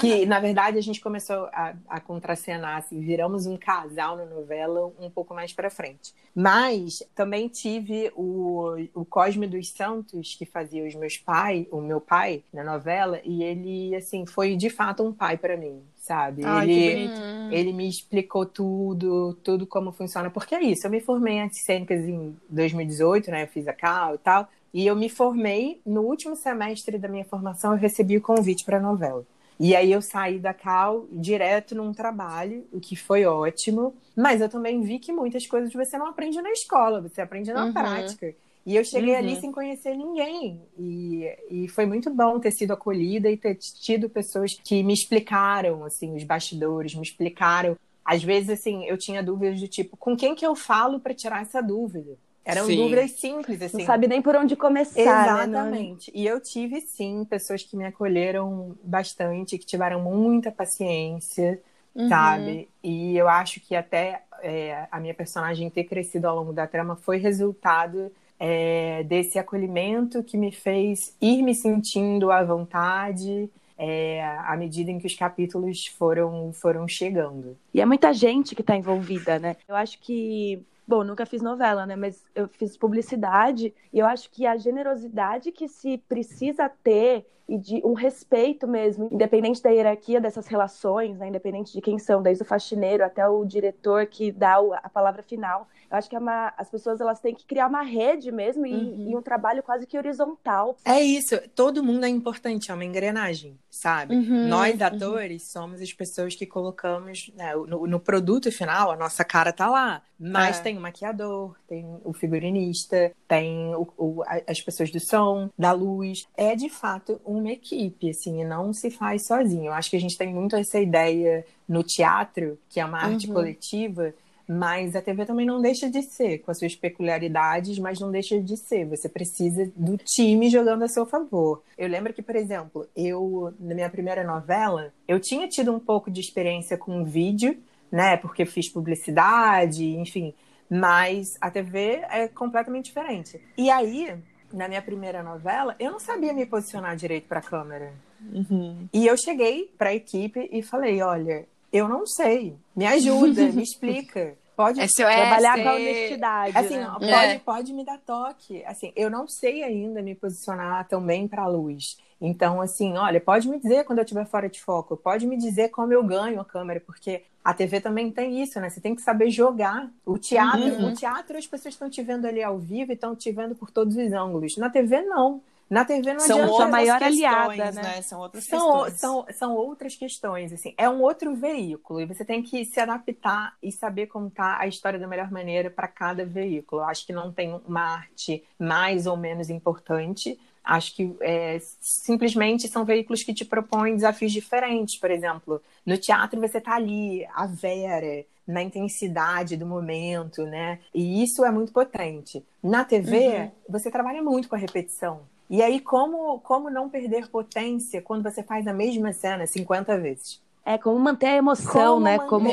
A: que, na verdade, a gente começou a, a contracenar, assim, viramos um casal na novela um pouco mais pra frente. Mas também tive o, o Cosme dos Santos, que fazia os meus pai, o meu pai na novela, e ele, assim, foi de fato um pai pra mim, sabe?
G: Ai,
A: ele,
G: bonito.
A: ele me explicou tudo, tudo como funciona. Porque é isso, eu me formei em artes cênicas em 2018, né? Eu fiz a Cal e tal. E eu me formei, no último semestre da minha formação, eu recebi o convite para a novela. E aí eu saí da Cal direto num trabalho, o que foi ótimo. Mas eu também vi que muitas coisas você não aprende na escola, você aprende na
F: Uhum.
A: prática. E eu cheguei
F: Uhum.
A: ali sem conhecer ninguém. E, e foi muito bom ter sido acolhida e ter tido pessoas que me explicaram, assim, os bastidores, me explicaram. Às vezes, assim, eu tinha dúvidas do tipo, com quem que eu falo para tirar essa dúvida? Eram
B: Sim.
A: dúvidas simples, assim.
E: Não sabe nem por onde começar, né?
A: Exatamente. E eu tive, sim, pessoas que me acolheram bastante, que tiveram muita paciência,
F: Uhum.
A: sabe? E eu acho que até é, a minha personagem ter crescido ao longo da trama foi resultado é, desse acolhimento que me fez ir me sentindo à vontade é, à medida em que os capítulos foram, foram chegando.
E: E é muita gente que tá envolvida, né? Eu acho que. Bom, nunca fiz novela, né? Mas eu fiz publicidade e eu acho que a generosidade que se precisa ter e de um respeito mesmo, independente da hierarquia dessas relações, né? independente de quem são, desde o faxineiro até o diretor que dá a palavra final. Eu acho que é uma- as pessoas elas têm que criar uma rede mesmo e,
A: Uhum.
E: e um trabalho quase que horizontal.
A: É isso, todo mundo é importante, é uma engrenagem, sabe?
F: Uhum,
A: Nós, atores, somos as pessoas que colocamos né, no, no produto final, a nossa cara tá lá. Mas
G: É.
A: tem o maquiador, tem o figurinista, tem o- o- as pessoas do som, da luz. É de fato uma equipe, assim, e não se faz sozinho. Eu acho que a gente tem muito essa ideia no teatro, que é uma arte coletiva. Mas a TV também não deixa de ser, com as suas peculiaridades, mas não deixa de ser. Você precisa do time jogando a seu favor. Eu lembro que, por exemplo, eu, na minha primeira novela, eu tinha tido um pouco de experiência com vídeo, né? Porque eu fiz publicidade, enfim. Mas a TV é completamente diferente. E aí, na minha primeira novela, eu não sabia me posicionar direito para a câmera.
G: Uhum.
A: E eu cheguei para a equipe e falei: olha, eu não sei, me ajuda, me explica. Pode
B: SOS.
E: Trabalhar com a honestidade.
A: Assim,
E: né?
A: pode,
F: É.
A: pode me dar toque. Assim, eu não sei ainda me posicionar tão bem para a luz. Então, assim, olha, pode me dizer quando eu estiver fora de foco, pode me dizer como eu ganho a câmera, porque a TV também tem isso, né? Você tem que saber jogar. O teatro,
F: Uhum.
A: o teatro as pessoas estão te vendo ali ao vivo e estão te vendo por todos os ângulos. Na TV, não. Na TV não
G: São
A: adianta.
G: outras
E: maior
G: questões,
E: aliada, né?
G: né? São outras
A: São,
G: questões.
A: são, são outras questões, assim. É um outro veículo e você tem que se adaptar e saber contar a história da melhor maneira para cada veículo. Eu acho que não tem uma arte mais ou menos importante. Acho que é, simplesmente são veículos que te propõem desafios diferentes. Por exemplo, no teatro você tá ali, a Vera, na intensidade do momento, né? E isso é muito potente. Na TV, você trabalha muito com a repetição. E aí, como, como não perder potência quando você faz a mesma cena 50 vezes?
E: É como manter a emoção, né?
A: manter,
E: Como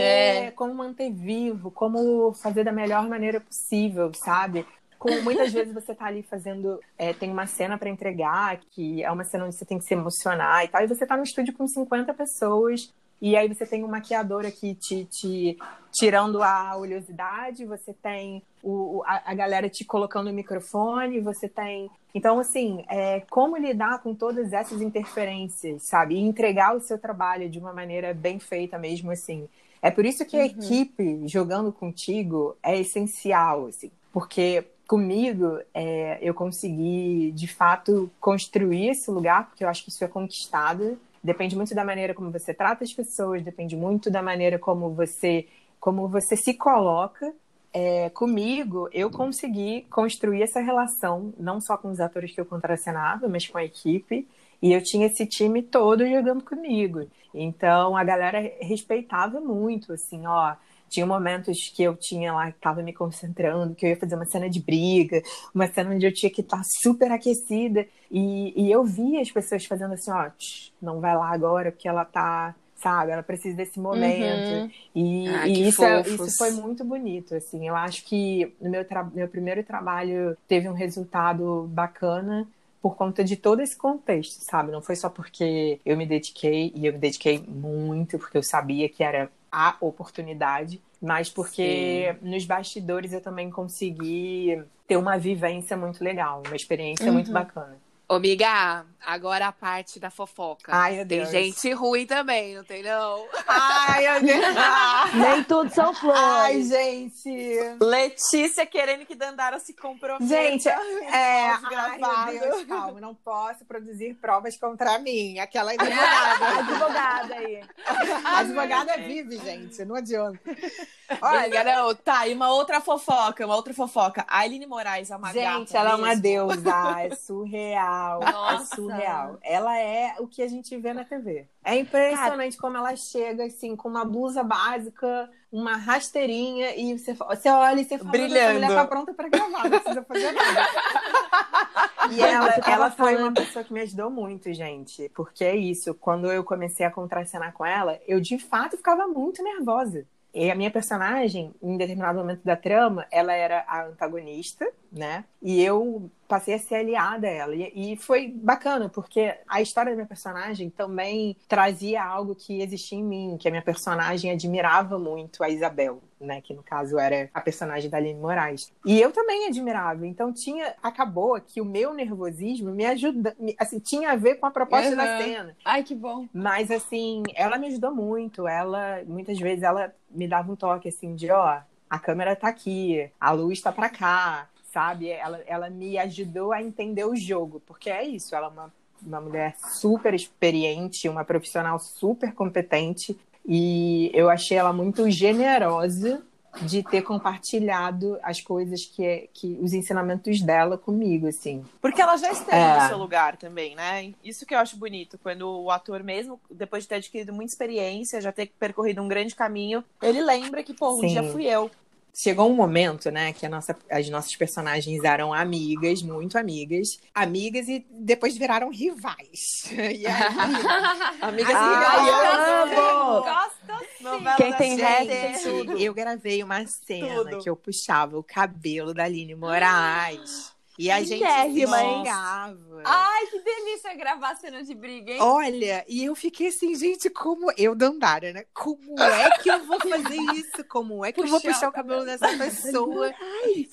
A: como manter vivo, como fazer da melhor maneira possível, sabe? Com, muitas vezes você tá ali fazendo. é, tem uma cena para entregar, que é uma cena onde você tem que se emocionar e tal, e você tá no estúdio com 50 pessoas E aí você tem um maquiador aqui te, te tirando a oleosidade, você tem o, a, a galera te colocando o microfone, você tem. Então, assim, é, como lidar com todas essas interferências, sabe? E entregar o seu trabalho de uma maneira bem feita mesmo, assim. É por isso que a
F: Uhum.
A: equipe jogando contigo é essencial, assim. Porque comigo é, eu consegui, de fato, construir esse lugar, porque eu acho que isso é conquistado. Depende muito da maneira como você trata as pessoas, depende muito da maneira como você, como você se coloca. É, comigo, eu consegui construir essa relação, não só com os atores que eu contracenava, mas com a equipe. E eu tinha esse time todo jogando comigo. Então a galera respeitava muito, assim, ó. Tinha momentos que eu tinha lá, que tava me concentrando, que eu ia fazer uma cena de briga, uma cena onde eu tinha que estar super aquecida. E, e eu via as pessoas fazendo assim, ó, "Tch, não vai lá agora, porque ela tá, sabe, ela precisa desse momento. E,
B: Ah,
A: e isso, é- isso foi muito bonito, assim. Eu acho que no meu, meu primeiro trabalho teve um resultado bacana por conta de todo esse contexto, sabe? Não foi só porque eu me dediquei, e eu me dediquei muito, porque eu sabia que era a oportunidade, mas porque nos bastidores eu também consegui ter uma vivência muito legal, uma experiência muito bacana.
B: Ô, miga, agora a parte da fofoca.
A: Ai, meu
B: Tem
A: Deus.
B: gente ruim também, não tem não?
A: Ai, meu Deus!
E: Nem tudo são flores.
A: Ai, gente!
G: Letícia querendo que Dandara se comprometa.
A: Gente, é. Ai,
G: gravado.
A: meu Deus, calma, não posso produzir provas contra mim. Aquela advogada.
E: Advogada aí.
A: A advogada vive, gente, não adianta.
B: Olha, não.
G: Tá, e uma outra fofoca, uma outra fofoca. A Aline Moraes é uma
A: Gente,
G: gata
A: ela é uma deusa, é surreal,
F: Nossa.
A: é surreal. Ela é o que a gente vê na TV. É impressionante como ela chega, assim, com uma blusa básica, uma rasteirinha, e você, você olha e você fala,
G: Brilhando.
A: mulher tá pronta pra gravar, não precisa fazer nada. E ela, ela foi uma pessoa que me ajudou muito, gente. Porque é isso, quando eu comecei a contracenar com ela, eu de fato ficava muito nervosa. E a minha personagem, em determinado momento da trama, ela era a antagonista, né? E eu passei a ser aliada a ela. E, foi bacana, porque a história da minha personagem também trazia algo que existia em mim, que a minha personagem admirava muito a Isabel, né? Que no caso era a personagem da Aline Moraes. E eu também admirava. Então tinha. Acabou que o meu nervosismo me ajuda. me- Assim, tinha a ver com a proposta da
F: Uhum.
A: cena.
F: Ai, que bom.
A: Mas assim, ela me ajudou muito. Ela, muitas vezes, ela me dava um toque assim de, ó, a câmera tá aqui, a luz tá pra cá, sabe? Ela, ela me ajudou a entender o jogo, porque é isso, ela é uma, uma mulher super experiente, uma profissional super competente, e eu achei ela muito generosa de ter compartilhado as coisas que, que os ensinamentos dela comigo, assim.
G: Porque ela já esteve
A: É.
G: no seu lugar também, né? Isso que eu acho bonito, quando o ator mesmo, depois de ter adquirido muita experiência, já ter percorrido um grande caminho, ele lembra que, pô, um
A: Sim.
G: dia fui eu.
A: Chegou um momento, né, que a nossa, as nossas personagens eram amigas, muito amigas, amigas e depois viraram rivais. E aí,
G: Amigas
E: Ai,
G: e
E: amo!
F: Gosto
E: Quem tem
G: Gente.
E: tudo.
A: eu gravei uma cena
G: Tudo.
A: que eu puxava o cabelo da Aline Moraes. E a gente xingava.
F: Ai, que delícia gravar cena de briga, hein?
A: Olha, e eu fiquei assim, gente, como eu, Dandara, né? Como é que eu vou fazer isso? Como é que eu vou
F: Puxar
A: puxar
F: o
A: o cabelo dessa pessoa?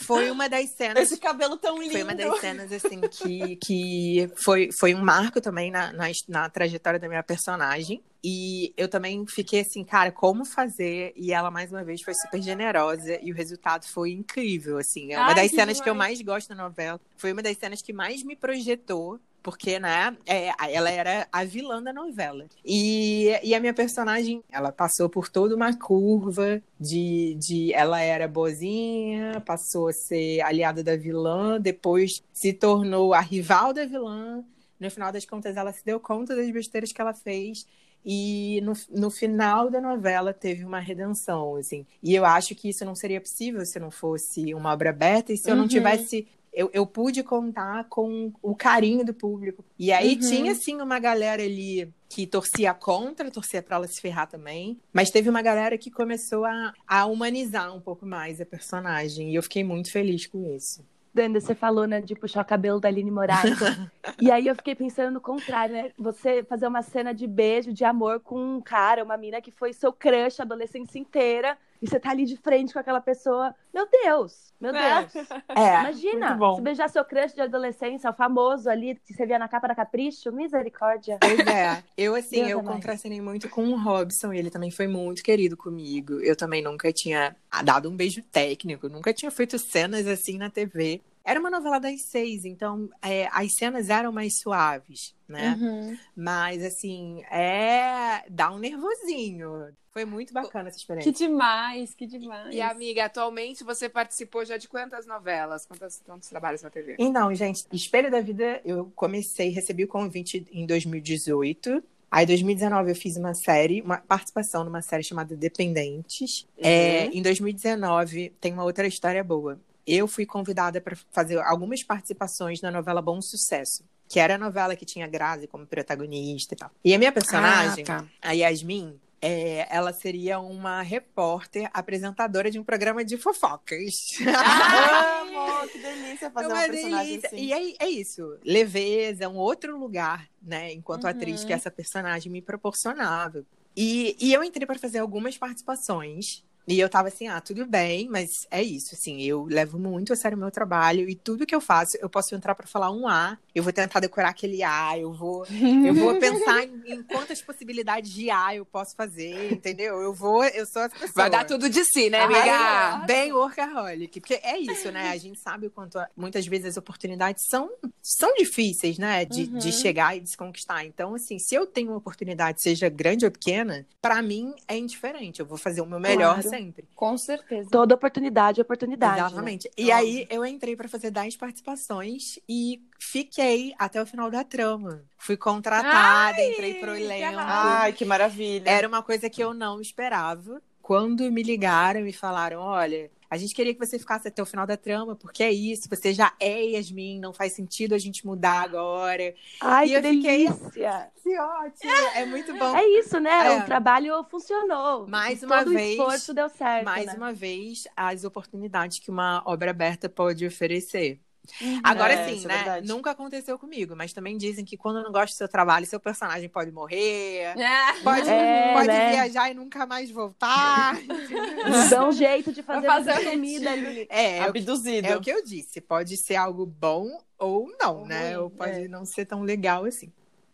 A: Foi uma das cenas
G: Esse cabelo tão lindo.
A: Foi uma das cenas, assim, que, que foi, foi um marco também na, na, na trajetória da minha personagem. E eu também fiquei assim, cara, como fazer? E ela, mais uma vez, foi super generosa e o resultado foi incrível, assim. É uma
F: Ai,
A: das
F: que
A: cenas que eu mais gosto da novela. Foi uma das cenas que mais me projetou. Porque, né, é, ela era a vilã da novela. E, e a minha personagem, ela passou por toda uma curva de, de. Ela era boazinha, passou a ser aliada da vilã, depois se tornou a rival da vilã. No final das contas, ela se deu conta das besteiras que ela fez. E no, no final da novela teve uma redenção, assim. E eu acho que isso não seria possível se não fosse uma obra aberta e se eu não
F: Uhum.
A: tivesse eu, eu pude contar com o carinho do público. E aí
F: Uhum.
A: tinha, sim, uma galera ali que torcia contra, torcia pra ela se ferrar também. Mas teve uma galera que começou a, a humanizar um pouco mais a personagem. E eu fiquei muito feliz com isso.
E: Danda, você falou, né, de puxar o cabelo da Aline Moraes. e aí eu fiquei pensando no contrário, né? Você fazer uma cena de beijo, de amor com um cara, uma mina que foi seu crush a adolescência inteira. E você tá ali de frente com aquela pessoa. Meu Deus! Meu Deus!
A: É,
E: Imagina,
G: muito bom.
E: se beijar seu crush de adolescência, o famoso ali, que você via na capa da Capricho, misericórdia.
A: Pois é. Eu, assim,
E: Deus
A: eu
E: é
A: contracenei muito com o Robson. Ele também foi muito querido comigo. Eu também nunca tinha dado um beijo técnico. Nunca tinha feito cenas assim na TV. Era uma novela das seis, então é, as cenas eram mais suaves, né?
F: Uhum.
A: Mas, assim, é... Dá um nervosinho. Foi muito bacana essa
F: Que
A: experiência.
F: demais, que demais.
B: E amiga, atualmente você participou já de quantas novelas? Quantos, quantos trabalhos na TV?
A: Então, gente, Espelho da Vida, eu comecei, recebi o convite em 2018. Aí, em 2019, eu fiz uma série, uma participação numa série chamada Dependentes. É, em 2019, tem uma outra história boa. Eu fui convidada para fazer algumas participações na novela Bom Sucesso, que era a novela que tinha Grazi como protagonista e tal. E a minha personagem,
B: Ah, tá.
A: a Yasmin, é, ela seria uma repórter apresentadora de um programa de fofocas.
G: Amo, que delícia fazer
A: É
G: uma,
A: uma
G: personagem assim.
A: E é, é isso. Leveza, é um outro lugar, né? Enquanto
F: Uhum.
A: atriz que essa personagem me proporcionava. E, e eu entrei para fazer algumas participações. E eu tava assim, ah, tudo bem, mas é isso, assim, eu levo muito a sério o meu trabalho e tudo que eu faço, eu posso entrar para falar um A, eu vou tentar decorar aquele A, eu vou, eu vou pensar em, em quantas possibilidades de A eu posso fazer, entendeu? Eu vou, eu sou essa pessoa.
B: Vai dar tudo de si, né, amiga?
A: Bem workaholic. Porque é isso, né? A gente sabe o quanto muitas vezes as oportunidades são, são difíceis, né? De,
F: Uhum.
A: de chegar e de se conquistar. Então, assim, se eu tenho uma oportunidade, seja grande ou pequena, pra mim é indiferente. Eu vou fazer o meu melhor
E: Claro.
A: Sempre.
F: Com certeza.
E: Toda oportunidade é oportunidade. né?
A: Exatamente. E aí eu entrei pra fazer 10 participações e fiquei até o final da trama. Fui contratada, entrei pro elenco.
G: Ai, que maravilha.
A: Era uma coisa que eu não esperava. Quando me ligaram e falaram: olha, a gente queria que você ficasse até o final da trama, porque é isso, você já é Yasmin, não faz sentido a gente mudar agora.
E: Ai,
A: E
E: que
A: eu fiquei-
E: delícia!
A: Que ótimo! É muito bom.
E: É isso, né?
A: É.
E: O trabalho funcionou.
A: Mais uma
E: Todo
A: vez-
E: o esforço deu certo.
A: Mais
E: né?
A: uma vez, as oportunidades que uma obra aberta pode oferecer. Agora
G: É,
A: sim,
G: é
A: né?
G: verdade.
A: Nunca aconteceu comigo, mas também dizem que quando não gosta do seu trabalho, seu personagem pode morrer,
F: É.
A: pode,
E: É,
A: pode
E: né?
A: viajar e nunca mais voltar.
E: Dá um jeito de fazer,
F: fazer
E: comida ali.
A: É, é o
G: Abduzido.
A: É o que eu disse, pode ser algo bom ou não,
F: Ou
A: né?
F: ruim,
A: ou pode
F: é.
A: não ser tão legal assim.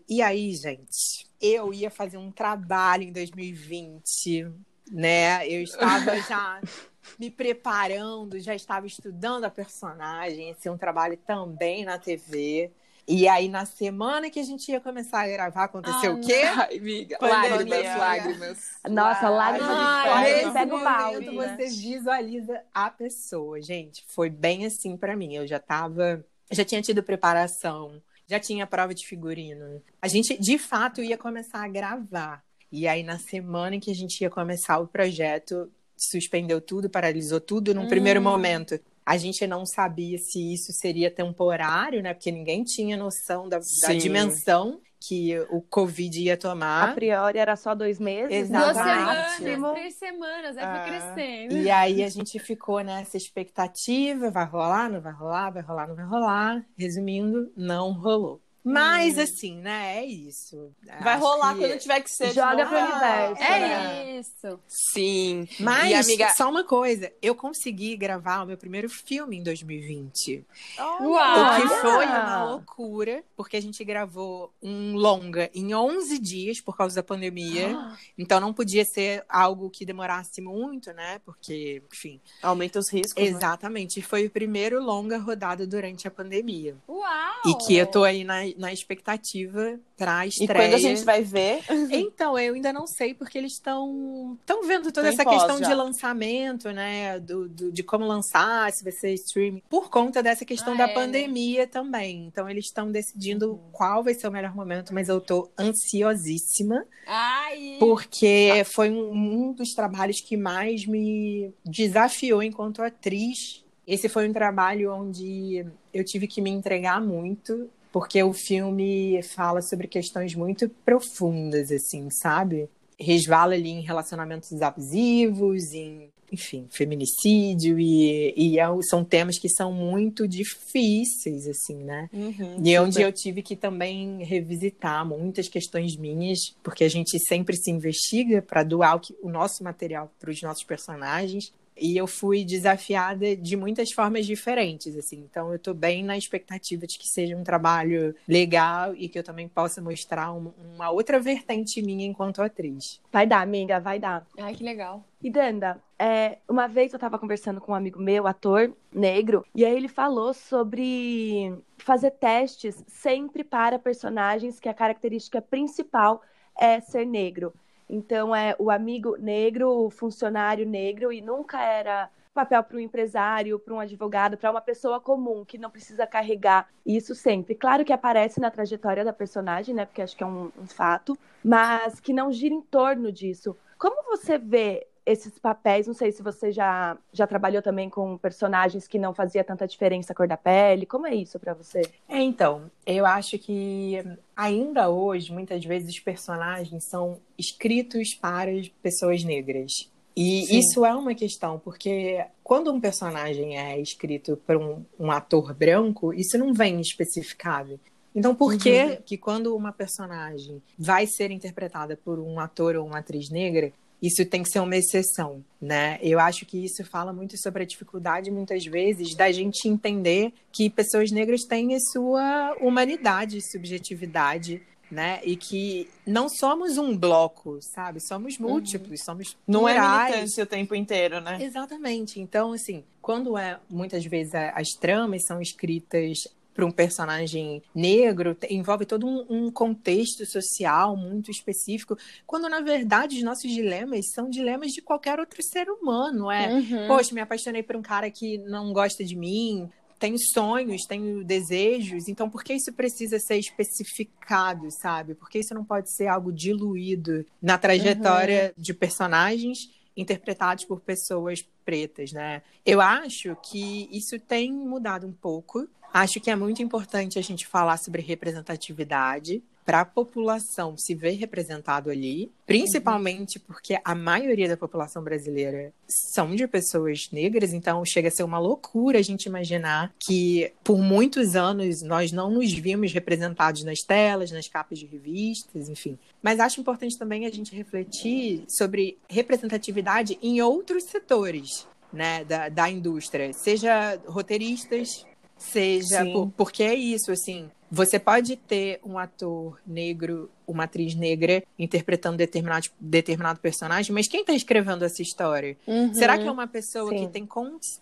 A: E aí, gente, eu ia fazer um trabalho em 2020, né? Eu estava já me preparando, já estava estudando a personagem, ia ser um trabalho também na TV. E aí, na semana que a gente ia começar a gravar, aconteceu
F: Ah,
A: o quê?
B: Ai, amiga.
G: Pandemia.
B: Lágrimas, lágrimas.
E: Nossa, lágrimas de
F: Ai,
E: pega o pau.
A: momento, você visualiza a pessoa. Gente, foi bem assim pra mim. Eu já tava. Já tinha tido preparação, já tinha prova de figurino. A gente, de fato, ia começar a gravar. E aí, na semana em que a gente ia começar o projeto, suspendeu tudo, paralisou tudo. Num
F: Hum.
A: primeiro momento, a gente não sabia se isso seria temporário, né? Porque ninguém tinha noção da, da dimensão que o Covid ia
E: A
A: tomar.
E: priori era só dois meses.
F: Duas
A: Exatamente.
F: semanas, três semanas, aí
G: Ah.
F: foi crescendo.
A: E aí a gente ficou nessa expectativa, vai rolar, não vai rolar, vai rolar, não vai rolar. Resumindo, não rolou. Mas assim, né, é isso.
G: Vai
A: Acho
G: rolar
A: que-
G: quando tiver que ser.
E: Joga pro universo,
F: É
E: né?
F: isso.
B: Sim.
A: Mas,
B: E, amiga,
A: só uma coisa, eu consegui gravar o meu primeiro filme em 2020.
F: Uau!
A: O que foi uma loucura, porque a gente gravou um longa em 11 dias por causa da pandemia. Então não podia ser algo que demorasse muito, né? Porque, enfim,
G: Aumenta os riscos. né?
A: Exatamente. E Foi o primeiro longa rodado durante a pandemia.
F: Uau!
A: E que eu tô aí na, na expectativa pra
G: E
A: estreia.
G: quando a gente vai ver.
A: Então, eu ainda não sei, porque eles estão estão vendo toda
G: Tão em
A: essa questão
G: já.
A: de lançamento, né? Do, do- de como lançar, se vai ser streaming, por conta dessa questão
F: Ah,
A: da
F: é, né?
A: pandemia também. Então, eles estão decidindo qual vai ser o melhor momento, mas eu tô ansiosíssima.
F: Ai!
A: Porque foi um, um dos trabalhos que mais me desafiou enquanto atriz. Esse foi um trabalho onde eu tive que me entregar muito, porque o filme fala sobre questões muito profundas, assim, sabe? Resvala ali em relacionamentos abusivos, em enfim, feminicídio e, e é, são temas que são muito difíceis, assim, né?
G: Uhum,
A: e onde eu tive que também revisitar muitas questões minhas, porque a gente sempre se investiga para doar o, que, o nosso material para os nossos personagens. E eu fui desafiada de muitas formas diferentes, assim. Então eu tô bem na expectativa de que seja um trabalho legal e que eu também possa mostrar uma, uma outra vertente minha enquanto atriz.
E: Vai dar, amiga, vai dar.
F: Ai, que legal.
E: E Danda, é, uma vez eu tava conversando com um amigo meu, ator negro, e aí ele falou sobre fazer testes sempre para personagens que a característica principal é ser negro. Então é o amigo negro, o funcionário negro, e nunca era papel para um empresário, para um advogado, para uma pessoa comum que não precisa carregar isso sempre. Claro que aparece na trajetória da personagem, né? Porque acho que é um, um fato, mas que não gira em torno disso. Como você vê esses papéis, não sei se você já, já trabalhou também com personagens que não fazia tanta diferença a cor da pele. Como é isso para você?
A: É, então, eu acho que ainda hoje, muitas vezes, os personagens são escritos para pessoas negras. E Sim. isso é uma questão, porque quando um personagem é escrito por um, um ator branco, isso não vem especificado. Então, por uhum. que que quando uma personagem vai ser interpretada por um ator ou uma atriz negra, isso tem que ser uma exceção, né? Eu acho que isso fala muito sobre a dificuldade, muitas vezes, da gente entender que pessoas negras têm a sua humanidade, subjetividade, né? E que não somos um bloco, sabe? Somos múltiplos, uhum. somos
G: Não plurais. é o tempo inteiro, né?
A: Exatamente. Então, assim, quando é muitas vezes as tramas são escritas para um personagem negro envolve todo um, um, contexto social muito específico, quando na verdade os nossos dilemas são dilemas de qualquer outro ser humano. É, uhum. poxa, me apaixonei por um cara que não gosta de mim, tenho sonhos, tenho desejos, então por que isso precisa ser especificado, sabe? Porque isso não pode ser algo diluído na trajetória uhum. de personagens interpretados por pessoas pretas, né? Eu acho que isso tem mudado um pouco Acho que é muito importante a gente falar sobre representatividade para a população se ver representado ali, principalmente uhum. porque a maioria da população brasileira são de pessoas negras, então chega a ser uma loucura a gente imaginar que por muitos anos nós não nos vimos representados nas telas, nas capas de revistas, enfim. Mas acho importante também a gente refletir sobre representatividade em outros setores. Né, da, da indústria, seja roteiristas, seja por, porque é isso assim você pode ter um ator negro uma atriz negra interpretando determinado determinado personagem mas quem está escrevendo essa história uhum. será que é uma pessoa Sim. que tem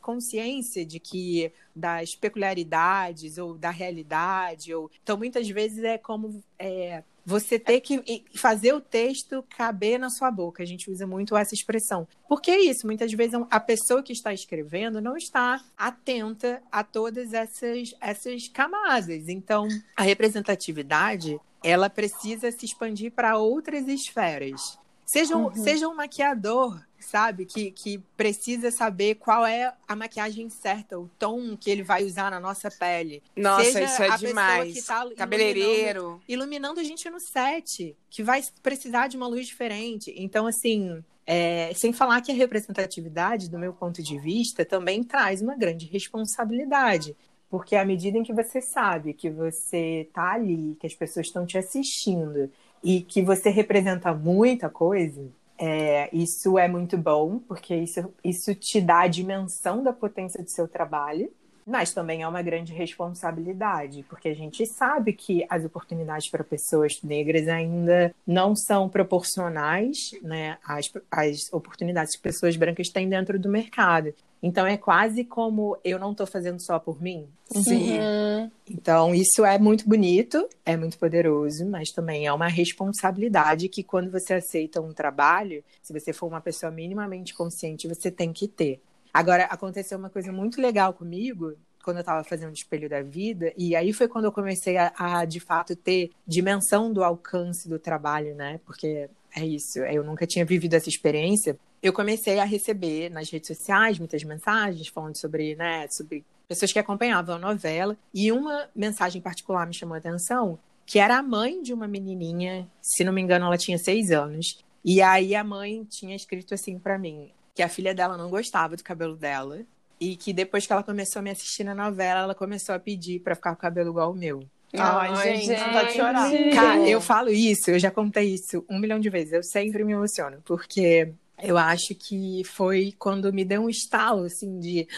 A: consciência de que das peculiaridades ou da realidade ou então muitas vezes é como é, você ter que fazer o texto caber na sua boca. A gente usa muito essa expressão. Porque é isso, muitas vezes a pessoa que está escrevendo não está atenta a todas essas, essas camadas. Então, a representatividade, ela precisa se expandir para outras esferas. Seja, uhum. seja um maquiador, sabe? Que, que precisa saber qual é a maquiagem certa, o tom que ele vai usar na nossa pele.
B: Nossa,
A: seja
B: isso é demais. Tá Cabeleireiro.
A: Iluminando, iluminando a gente no set, que vai precisar de uma luz diferente. Então, assim, é, sem falar que a representatividade, do meu ponto de vista, também traz uma grande responsabilidade. Porque à medida em que você sabe que você tá ali, que as pessoas estão te assistindo e que você representa muita coisa, é, isso é muito bom, porque isso, isso te dá a dimensão da potência do seu trabalho, mas também é uma grande responsabilidade, porque a gente sabe que as oportunidades para pessoas negras ainda não são proporcionais né, às, às oportunidades que pessoas brancas têm dentro do mercado. Então é quase como eu não estou fazendo só por mim.
F: Sim. Uhum.
A: Então isso é muito bonito, é muito poderoso, mas também é uma responsabilidade que quando você aceita um trabalho, se você for uma pessoa minimamente consciente, você tem que ter. Agora aconteceu uma coisa muito legal comigo quando eu estava fazendo o espelho da vida, e aí foi quando eu comecei a, a, de fato ter dimensão do alcance do trabalho, né? Porque é isso, eu nunca tinha vivido essa experiência eu comecei a receber nas redes sociais muitas mensagens falando sobre, né, sobre pessoas que acompanhavam a novela. E uma mensagem particular me chamou a atenção, que era a mãe de uma menininha, se não me engano, ela tinha seis anos. E aí a mãe tinha escrito assim para mim: que a filha dela não gostava do cabelo dela. E que depois que ela começou a me assistir na novela, ela começou a pedir pra ficar com o cabelo igual o meu.
G: Ai,
F: Ai,
G: gente, vontade de chorar.
A: Cara, eu falo isso, eu já contei isso um milhão de vezes. Eu sempre me emociono, porque eu acho que foi quando me deu um estalo, assim, de...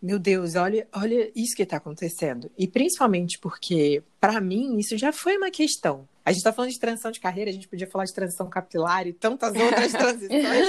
A: Meu Deus, olha, olha isso que tá acontecendo. E principalmente porque, pra mim, isso já foi uma questão. A gente tá falando de transição de carreira, a gente podia falar de transição capilar e tantas outras transições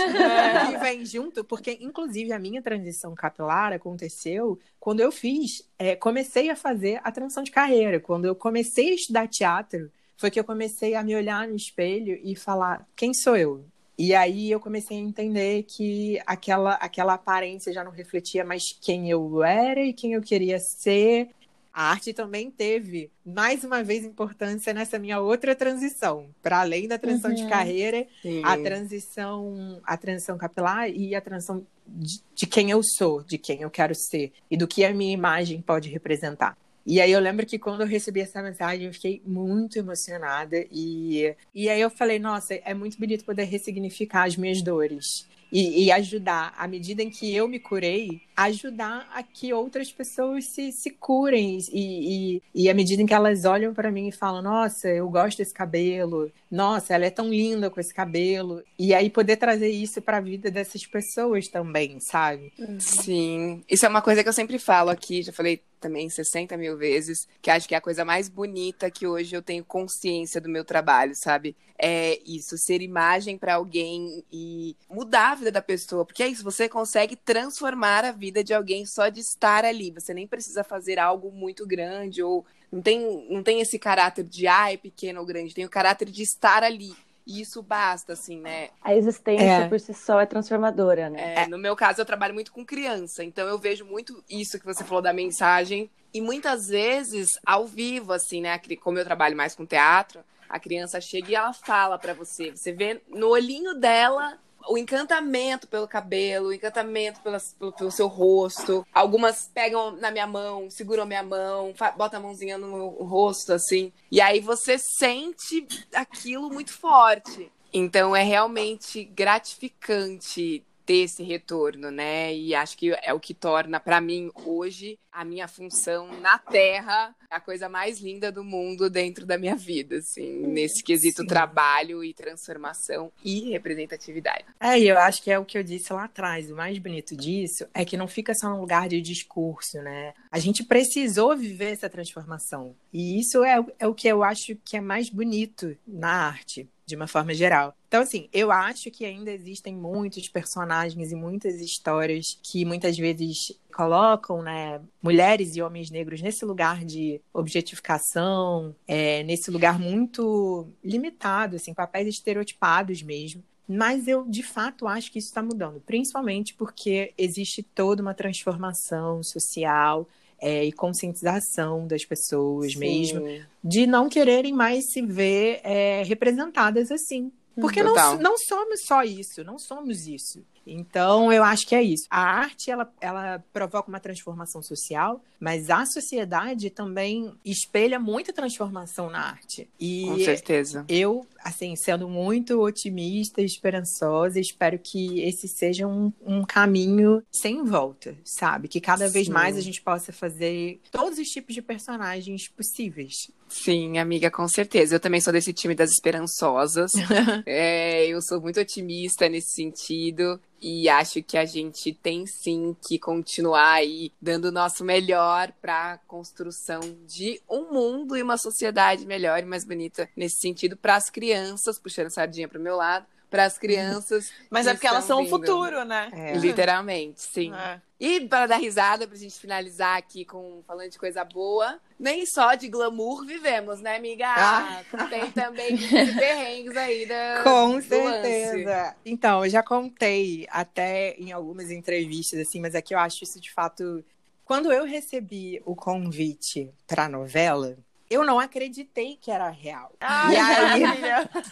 A: que vêm junto, porque, inclusive, a minha transição capilar aconteceu quando eu fiz, é, comecei a fazer a transição de carreira. Quando eu comecei a estudar teatro, foi que eu comecei a me olhar no espelho e falar: quem sou eu? E aí eu comecei a entender que aquela, aquela aparência já não refletia mais quem eu era e quem eu queria ser. A arte também teve, mais uma vez, importância nessa minha outra transição. Para além da transição de carreira, a transição, a transição capilar e a transição de, de quem eu sou, de quem eu quero ser e do que a minha imagem pode representar. E aí eu lembro que quando eu recebi essa mensagem, eu fiquei muito emocionada. E, e aí eu falei, nossa, é muito bonito poder ressignificar as minhas dores. E, e ajudar, à medida em que eu me curei, ajudar a que outras pessoas se, se curem. E, e, e à medida em que elas olham para mim e falam, nossa, eu gosto desse cabelo, nossa, ela é tão linda com esse cabelo. E aí poder trazer isso para a vida dessas pessoas também, sabe?
B: Sim. Isso é uma coisa que eu sempre falo aqui, já falei também 60 mil vezes, que acho que é a coisa mais bonita que hoje eu tenho consciência do meu trabalho, sabe? É isso, ser imagem para alguém e mudar a vida da pessoa, porque é isso, você consegue transformar a vida de alguém só de estar ali. Você nem precisa fazer algo muito grande ou não tem, não tem esse caráter de ah, é pequeno ou grande, tem o caráter de estar ali. E isso basta, assim, né?
E: A existência
A: É.
E: por si só é transformadora, né?
B: É, no meu caso, eu trabalho muito com criança, então eu vejo muito isso que você falou da mensagem. E muitas vezes, ao vivo, assim, né? Como eu trabalho mais com teatro, a criança chega e ela fala pra você. Você vê no olhinho dela o encantamento pelo cabelo, o encantamento pelo, pelo seu rosto. Algumas pegam na minha mão, seguram minha mão, botam a mãozinha no meu rosto, assim. E aí você sente aquilo muito forte. Então é realmente gratificante ter esse retorno, né? E acho que é o que torna pra mim hoje a minha função na Terra a coisa mais linda do mundo dentro da minha vida, assim, nesse quesito
A: Sim.
B: trabalho e transformação e representatividade.
A: É, e eu acho que é o que eu disse lá atrás. O mais bonito disso é que não fica só num lugar de discurso, né? A gente precisou viver essa transformação. E isso é, é o que eu acho que é mais bonito na arte, de uma forma geral. Então, assim, eu acho que ainda existem muitos personagens e muitas histórias que muitas vezes colocam, né, mulheres e homens negros nesse lugar de objetificação, é, nesse lugar muito limitado, assim, papéis estereotipados mesmo. Mas eu, de fato, acho que isso está mudando, principalmente porque existe toda uma transformação social é, e conscientização das pessoas mesmo, de não quererem mais se ver é, representadas assim. Porque não, não somos só isso, não somos isso. Então, eu acho que é isso. A arte, ela, ela provoca uma transformação social, mas a sociedade também espelha muita transformação na arte. E
B: Com certeza.
A: eu, assim, sendo muito otimista e esperançosa, espero que esse seja um, um caminho sem volta, sabe? Que cada vez
B: Sim.
A: mais a gente possa fazer todos os tipos de personagens possíveis.
B: Sim, amiga, com certeza. Eu também sou desse time das esperançosas. É, eu sou muito otimista nesse sentido. E acho que a gente tem sim que continuar aí dando o nosso melhor para a construção de um mundo e uma sociedade melhor e mais bonita nesse sentido para as crianças, puxando sardinha para o meu lado, para as crianças.
G: Mas é porque elas são o futuro, né?
A: É.
B: Literalmente, sim.
G: É.
B: E para dar risada, pra gente finalizar aqui com falando de coisa boa, nem só de glamour vivemos, né, amiga?
A: Ah.
B: Tem também perrengues aí da,
A: Com certeza.
B: lance.
A: Então, eu já contei até em algumas entrevistas, assim, mas aqui eu acho isso de fato. Quando eu recebi o convite para a novela, eu não acreditei que era real.
G: Ai,
A: e aí,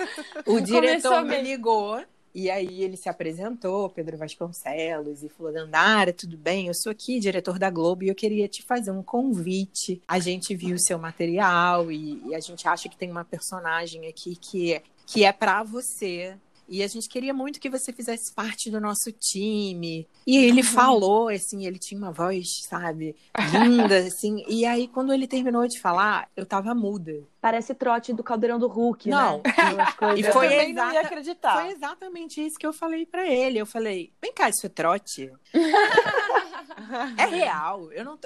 A: o diretor me ligou. E aí ele se apresentou, Pedro Vasconcelos, e falou: Dandara, tudo bem? Eu sou aqui, diretor da Globo, e eu queria te fazer um convite. A gente viu o seu material e, e a gente acha que tem uma personagem aqui que, que é para você. E a gente queria muito que você fizesse parte do nosso time. E ele falou, assim, ele tinha uma voz, sabe, linda, assim. E aí, quando ele terminou de falar, eu tava muda.
E: Parece trote do caldeirão do Hulk,
A: Não.
E: né? Umas coisas-
A: E
G: Eu
A: foi
G: também não ia
A: exata-
G: acreditar.
A: Foi exatamente isso que eu falei pra ele. Eu falei, vem cá, isso é trote? é real. Eu não,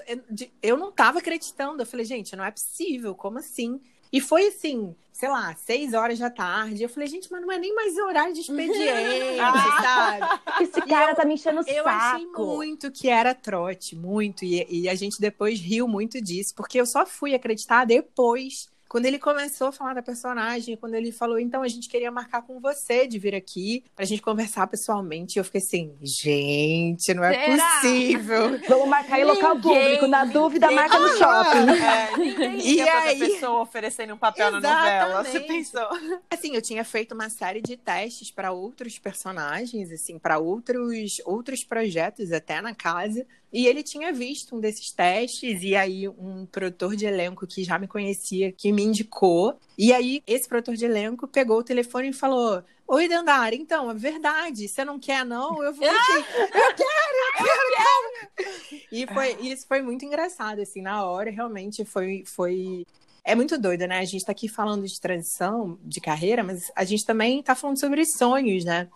A: eu não tava acreditando. Eu falei, gente, não é possível, como assim? E foi assim, sei lá, seis horas da tarde. Eu falei, gente, mas não é nem mais horário de expediente, sabe?
E: Esse cara tá me enchendo o
A: Eu
E: saco.
A: achei muito que era trote, muito. E, e a gente depois riu muito disso, porque eu só fui acreditar depois. Quando ele começou a falar da personagem, quando ele falou, então a gente queria marcar com você de vir aqui pra gente conversar pessoalmente, eu fiquei assim, gente, não é
F: Será?
A: possível.
E: Vamos marcar em local
F: Ninguém-
E: público. Na dúvida, marca no shopping.
G: É, ninguém
A: E aí?
G: pessoa oferecendo um papel na novela. Você pensou?
A: Assim, eu tinha feito uma série de testes para outros personagens, assim, para outros outros projetos até na casa. E ele tinha visto um desses testes, e aí um produtor de elenco que já me conhecia, que me indicou. E aí, esse produtor de elenco pegou o telefone e falou: Oi, Dandara, então, é verdade. Você não quer, não? Eu vou aqui. Eu quero, eu quero, eu quero. E foi, isso foi muito engraçado, assim, na hora, realmente foi. foi... É muito doido, né? A gente tá aqui falando de transição de carreira, mas a gente também tá falando sobre sonhos, né?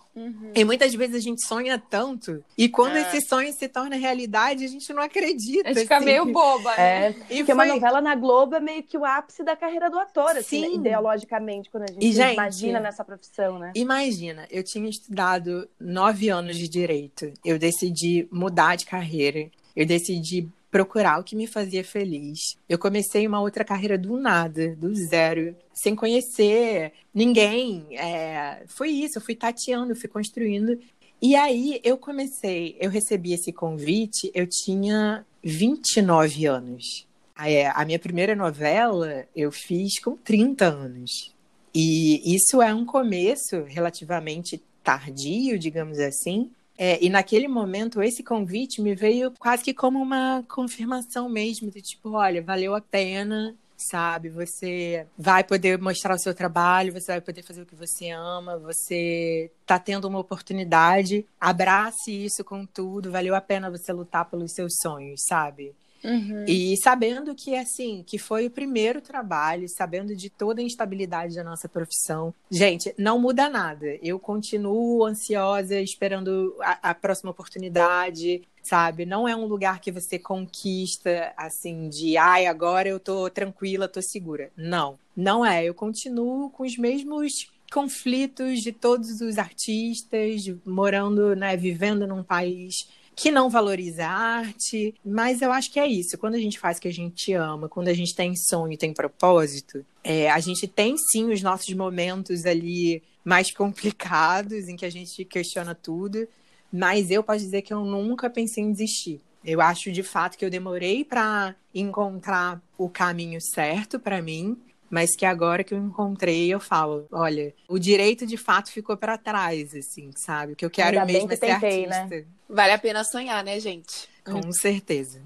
A: E muitas vezes a gente sonha tanto, e quando
G: É.
A: esse sonho se torna realidade, a gente não acredita.
F: A gente fica
A: assim.
F: meio boba, né?
E: É,
A: E
E: porque uma
A: foi-
E: novela na Globo é meio que o ápice da carreira do ator, assim,
A: Sim.
E: né? ideologicamente, quando a gente,
A: E, gente,
E: imagina nessa profissão, né?
A: Imagina, eu tinha estudado nove anos de direito. Eu decidi mudar de carreira. Eu decidi procurar o que me fazia feliz. Eu comecei uma outra carreira do nada, do zero, sem conhecer ninguém. É, foi isso, eu fui tateando, fui construindo. E aí eu comecei, eu recebi esse convite, eu tinha 29 anos. Aí, a minha primeira novela eu fiz com 30 anos. E isso é um começo relativamente tardio, digamos assim. É, e naquele momento, esse convite me veio quase que como uma confirmação mesmo, de tipo, olha, valeu a pena, sabe? Você vai poder mostrar o seu trabalho, você vai poder fazer o que você ama, você tá tendo uma oportunidade, abrace isso com tudo, valeu a pena você lutar pelos seus sonhos, sabe?
F: Uhum.
A: E sabendo que, assim, que foi o primeiro trabalho, sabendo de toda a instabilidade da nossa profissão. Gente, não muda nada. Eu continuo ansiosa, esperando a, a próxima oportunidade, sabe? Não é um lugar que você conquista, assim, de, ai, agora eu tô tranquila, tô segura. Não, não é. Eu continuo com os mesmos conflitos de todos os artistas, morando, né, vivendo num país que não valoriza a arte, mas eu acho que é isso. Quando a gente faz o que a gente ama, quando a gente tem sonho, tem propósito, é, a gente tem sim os nossos momentos ali mais complicados, em que a gente questiona tudo, mas eu posso dizer que eu nunca pensei em desistir. Eu acho de fato que eu demorei para encontrar o caminho certo para mim, mas que agora que eu encontrei, eu falo, olha, o direito de fato ficou para trás, assim, sabe? O que eu quero
E: Ainda
A: mesmo
E: que
A: é ser
E: tentei, né?
A: artista.
B: Vale a pena sonhar, né, gente?
A: Com certeza.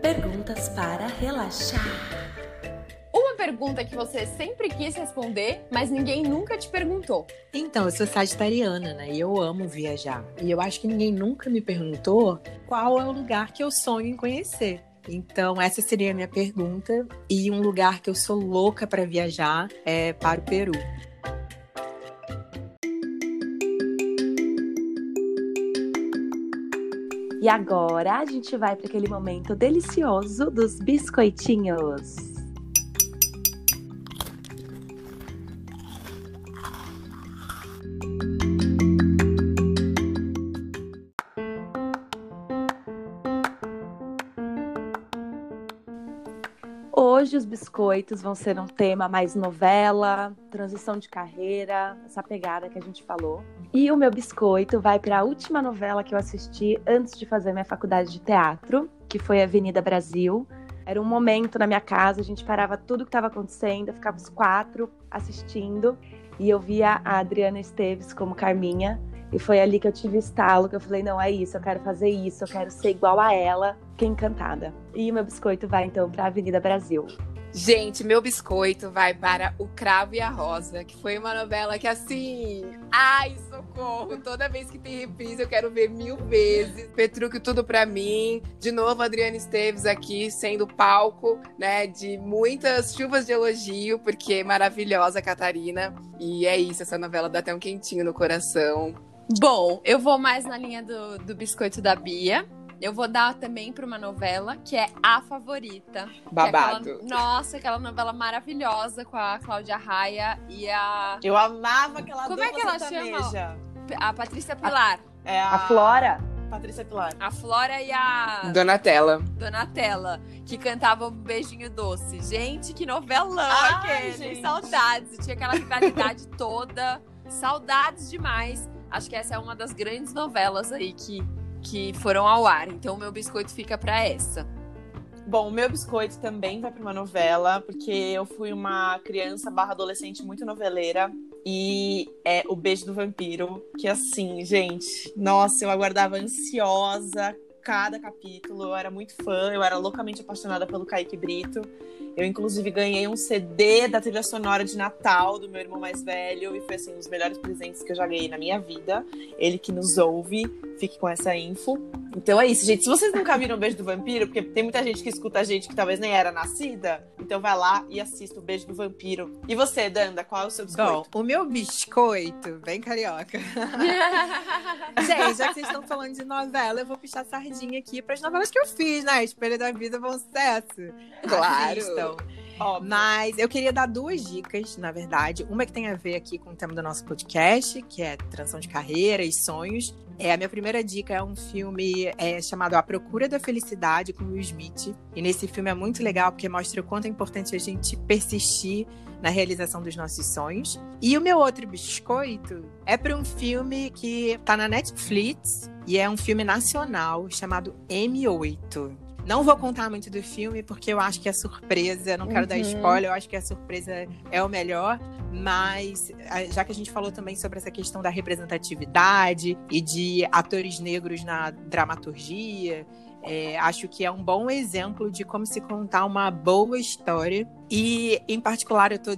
D: Perguntas para relaxar.
F: Uma pergunta que você sempre quis responder, mas ninguém nunca te perguntou.
A: Então, eu sou sagitariana, né? E eu amo viajar. E eu acho que ninguém nunca me perguntou qual é o lugar que eu sonho em conhecer. Então, essa seria a minha pergunta. E um lugar que eu sou louca para viajar é para o Peru.
E: E agora a gente vai para aquele momento delicioso dos biscoitinhos. Hoje os biscoitos vão ser um tema mais novela, transição de carreira, essa pegada que a gente falou. E o meu biscoito vai para a última novela que eu assisti antes de fazer minha faculdade de teatro, que foi Avenida Brasil. Era um momento na minha casa, a gente parava tudo que estava acontecendo, ficava os quatro assistindo e eu via a Adriana Esteves como Carminha. E foi ali que eu tive estalo, que eu falei, não, é isso, eu quero fazer isso, eu quero ser igual a ela, fiquei encantada. E meu biscoito vai então para Avenida Brasil.
B: Gente, meu biscoito vai para O Cravo e a Rosa, que foi uma novela que, assim, ai, socorro. Toda vez que tem reprise, eu quero ver mil vezes. Petrúquio, tudo pra mim. De novo, Adriana Esteves aqui, sendo palco, né, de muitas chuvas de elogio, porque é maravilhosa a Catarina. E é isso, essa novela dá até um quentinho no coração.
F: Bom, eu vou mais na linha do, do biscoito da Bia. Eu vou dar também para uma novela que é A Favorita. que é
B: Babado.
F: aquela- nossa, aquela novela maravilhosa com a Cláudia Raia e a,
G: Eu amava aquela
F: Como é que ela
G: sertaneja.
F: a Patrícia Pilar.
G: É a,
E: A Flora.
G: Patrícia Pilar.
F: A Flora e a
B: Donatella.
F: Donatella, que cantavam um beijinho doce. Gente, que novelão
G: Ai,
F: aquele.
G: gente.
F: Saudades. Tinha aquela rivalidade toda. Saudades demais. Acho que essa é uma das grandes novelas aí que, que foram ao ar. Então, o meu biscoito fica pra essa.
G: Bom, o meu biscoito também vai para uma novela, porque eu fui uma criança barra adolescente muito noveleira. E é O Beijo do Vampiro, que assim, gente, nossa, eu aguardava ansiosa cada capítulo. Eu era muito fã, eu era loucamente apaixonada pelo Kaique Brito. Eu, inclusive, ganhei um CD da trilha sonora de Natal do meu irmão mais velho. E foi, assim, um dos melhores presentes que eu já ganhei na minha vida. Ele que nos ouve, fique com essa info. Então é isso, gente. Se vocês nunca viram o Beijo do Vampiro, porque tem muita gente que escuta a gente que talvez nem era nascida, então vai lá e assista o Beijo do Vampiro. E você, Danda, qual é o seu biscoito?
A: Bom, o meu biscoito, bem carioca. Gente, já que vocês estão falando de novela, eu vou puxar sardinha aqui para as novelas que eu fiz, né? Espelho da Vida, bom sucesso.
B: Claro.
A: Assistam.
G: Óbvio.
A: Mas eu queria dar duas dicas, na verdade. Uma que tem a ver aqui com o tema do nosso podcast, que é transição de carreira e sonhos. É, a minha primeira dica é um filme é, chamado A Procura da Felicidade com Will Smith. E nesse filme é muito legal porque mostra o quanto é importante a gente persistir na realização dos nossos sonhos. E o meu outro biscoito é para um filme que tá na Netflix e é um filme nacional chamado M8. Não vou contar muito do filme porque eu acho que é surpresa, não quero dar
F: Uhum.
A: spoiler, eu acho que a surpresa é o melhor, mas a- já que a gente falou também sobre essa questão da representatividade e de atores negros na dramaturgia, é, acho que é um bom exemplo de como se contar uma boa história. E, em particular, eu estou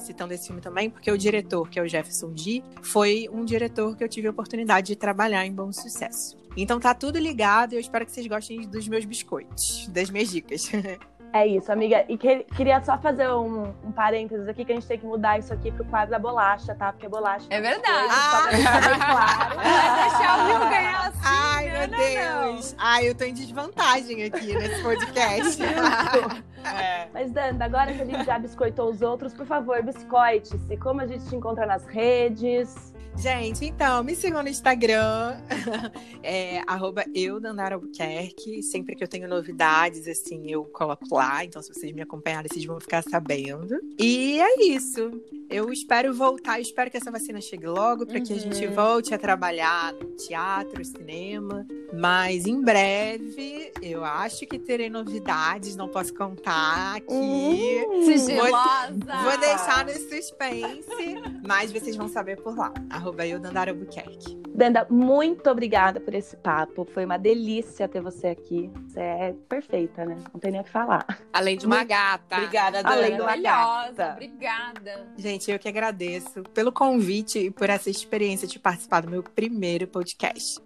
A: citando esse filme também porque o diretor, que é o Jefferson G, foi um diretor que eu tive a oportunidade de trabalhar em Bom Sucesso. Então tá tudo ligado e eu espero que vocês gostem dos meus biscoitos, das minhas dicas.
E: É isso, amiga. E que- queria só fazer um, um parênteses aqui que a gente tem que mudar isso aqui pro quadro da bolacha, tá? Porque bolacha.
F: É verdade.
A: Ah!
E: Só pra deixar bem claro.
F: Vai deixar o Rio ganhar assim.
A: Ai,
F: não,
A: meu
F: não,
A: Deus! Ai, eu tô em desvantagem aqui nesse podcast.
G: É.
E: Mas, Danda, agora que a gente já biscoitou os outros, por favor, biscoite-se. Como a gente te encontra nas redes?
A: Gente, então, me sigam no Instagram, é, arroba eu, Albuquerque. Sempre que eu tenho novidades, assim, eu coloco lá. Então, se vocês me acompanharem, vocês vão ficar sabendo. E é isso. Eu espero voltar, eu espero que essa vacina chegue logo, para que a gente volte a trabalhar no teatro, cinema. Mas em breve, eu acho que terei novidades, não posso contar aqui.
F: Sigilosa.
A: Vou deixar no suspense, mas vocês vão saber por lá. Arroba eu, Dandara Albuquerque.
E: Danda, muito obrigada por esse papo. Foi uma delícia ter você aqui. Você é perfeita, né? Não tem nem o que falar.
B: Além de uma gata.
G: Obrigada, Danda.
E: Além do-
F: Maravilhosa.
E: gata.
F: Obrigada.
A: Gente, eu que agradeço pelo convite e por essa experiência de participar do meu primeiro podcast.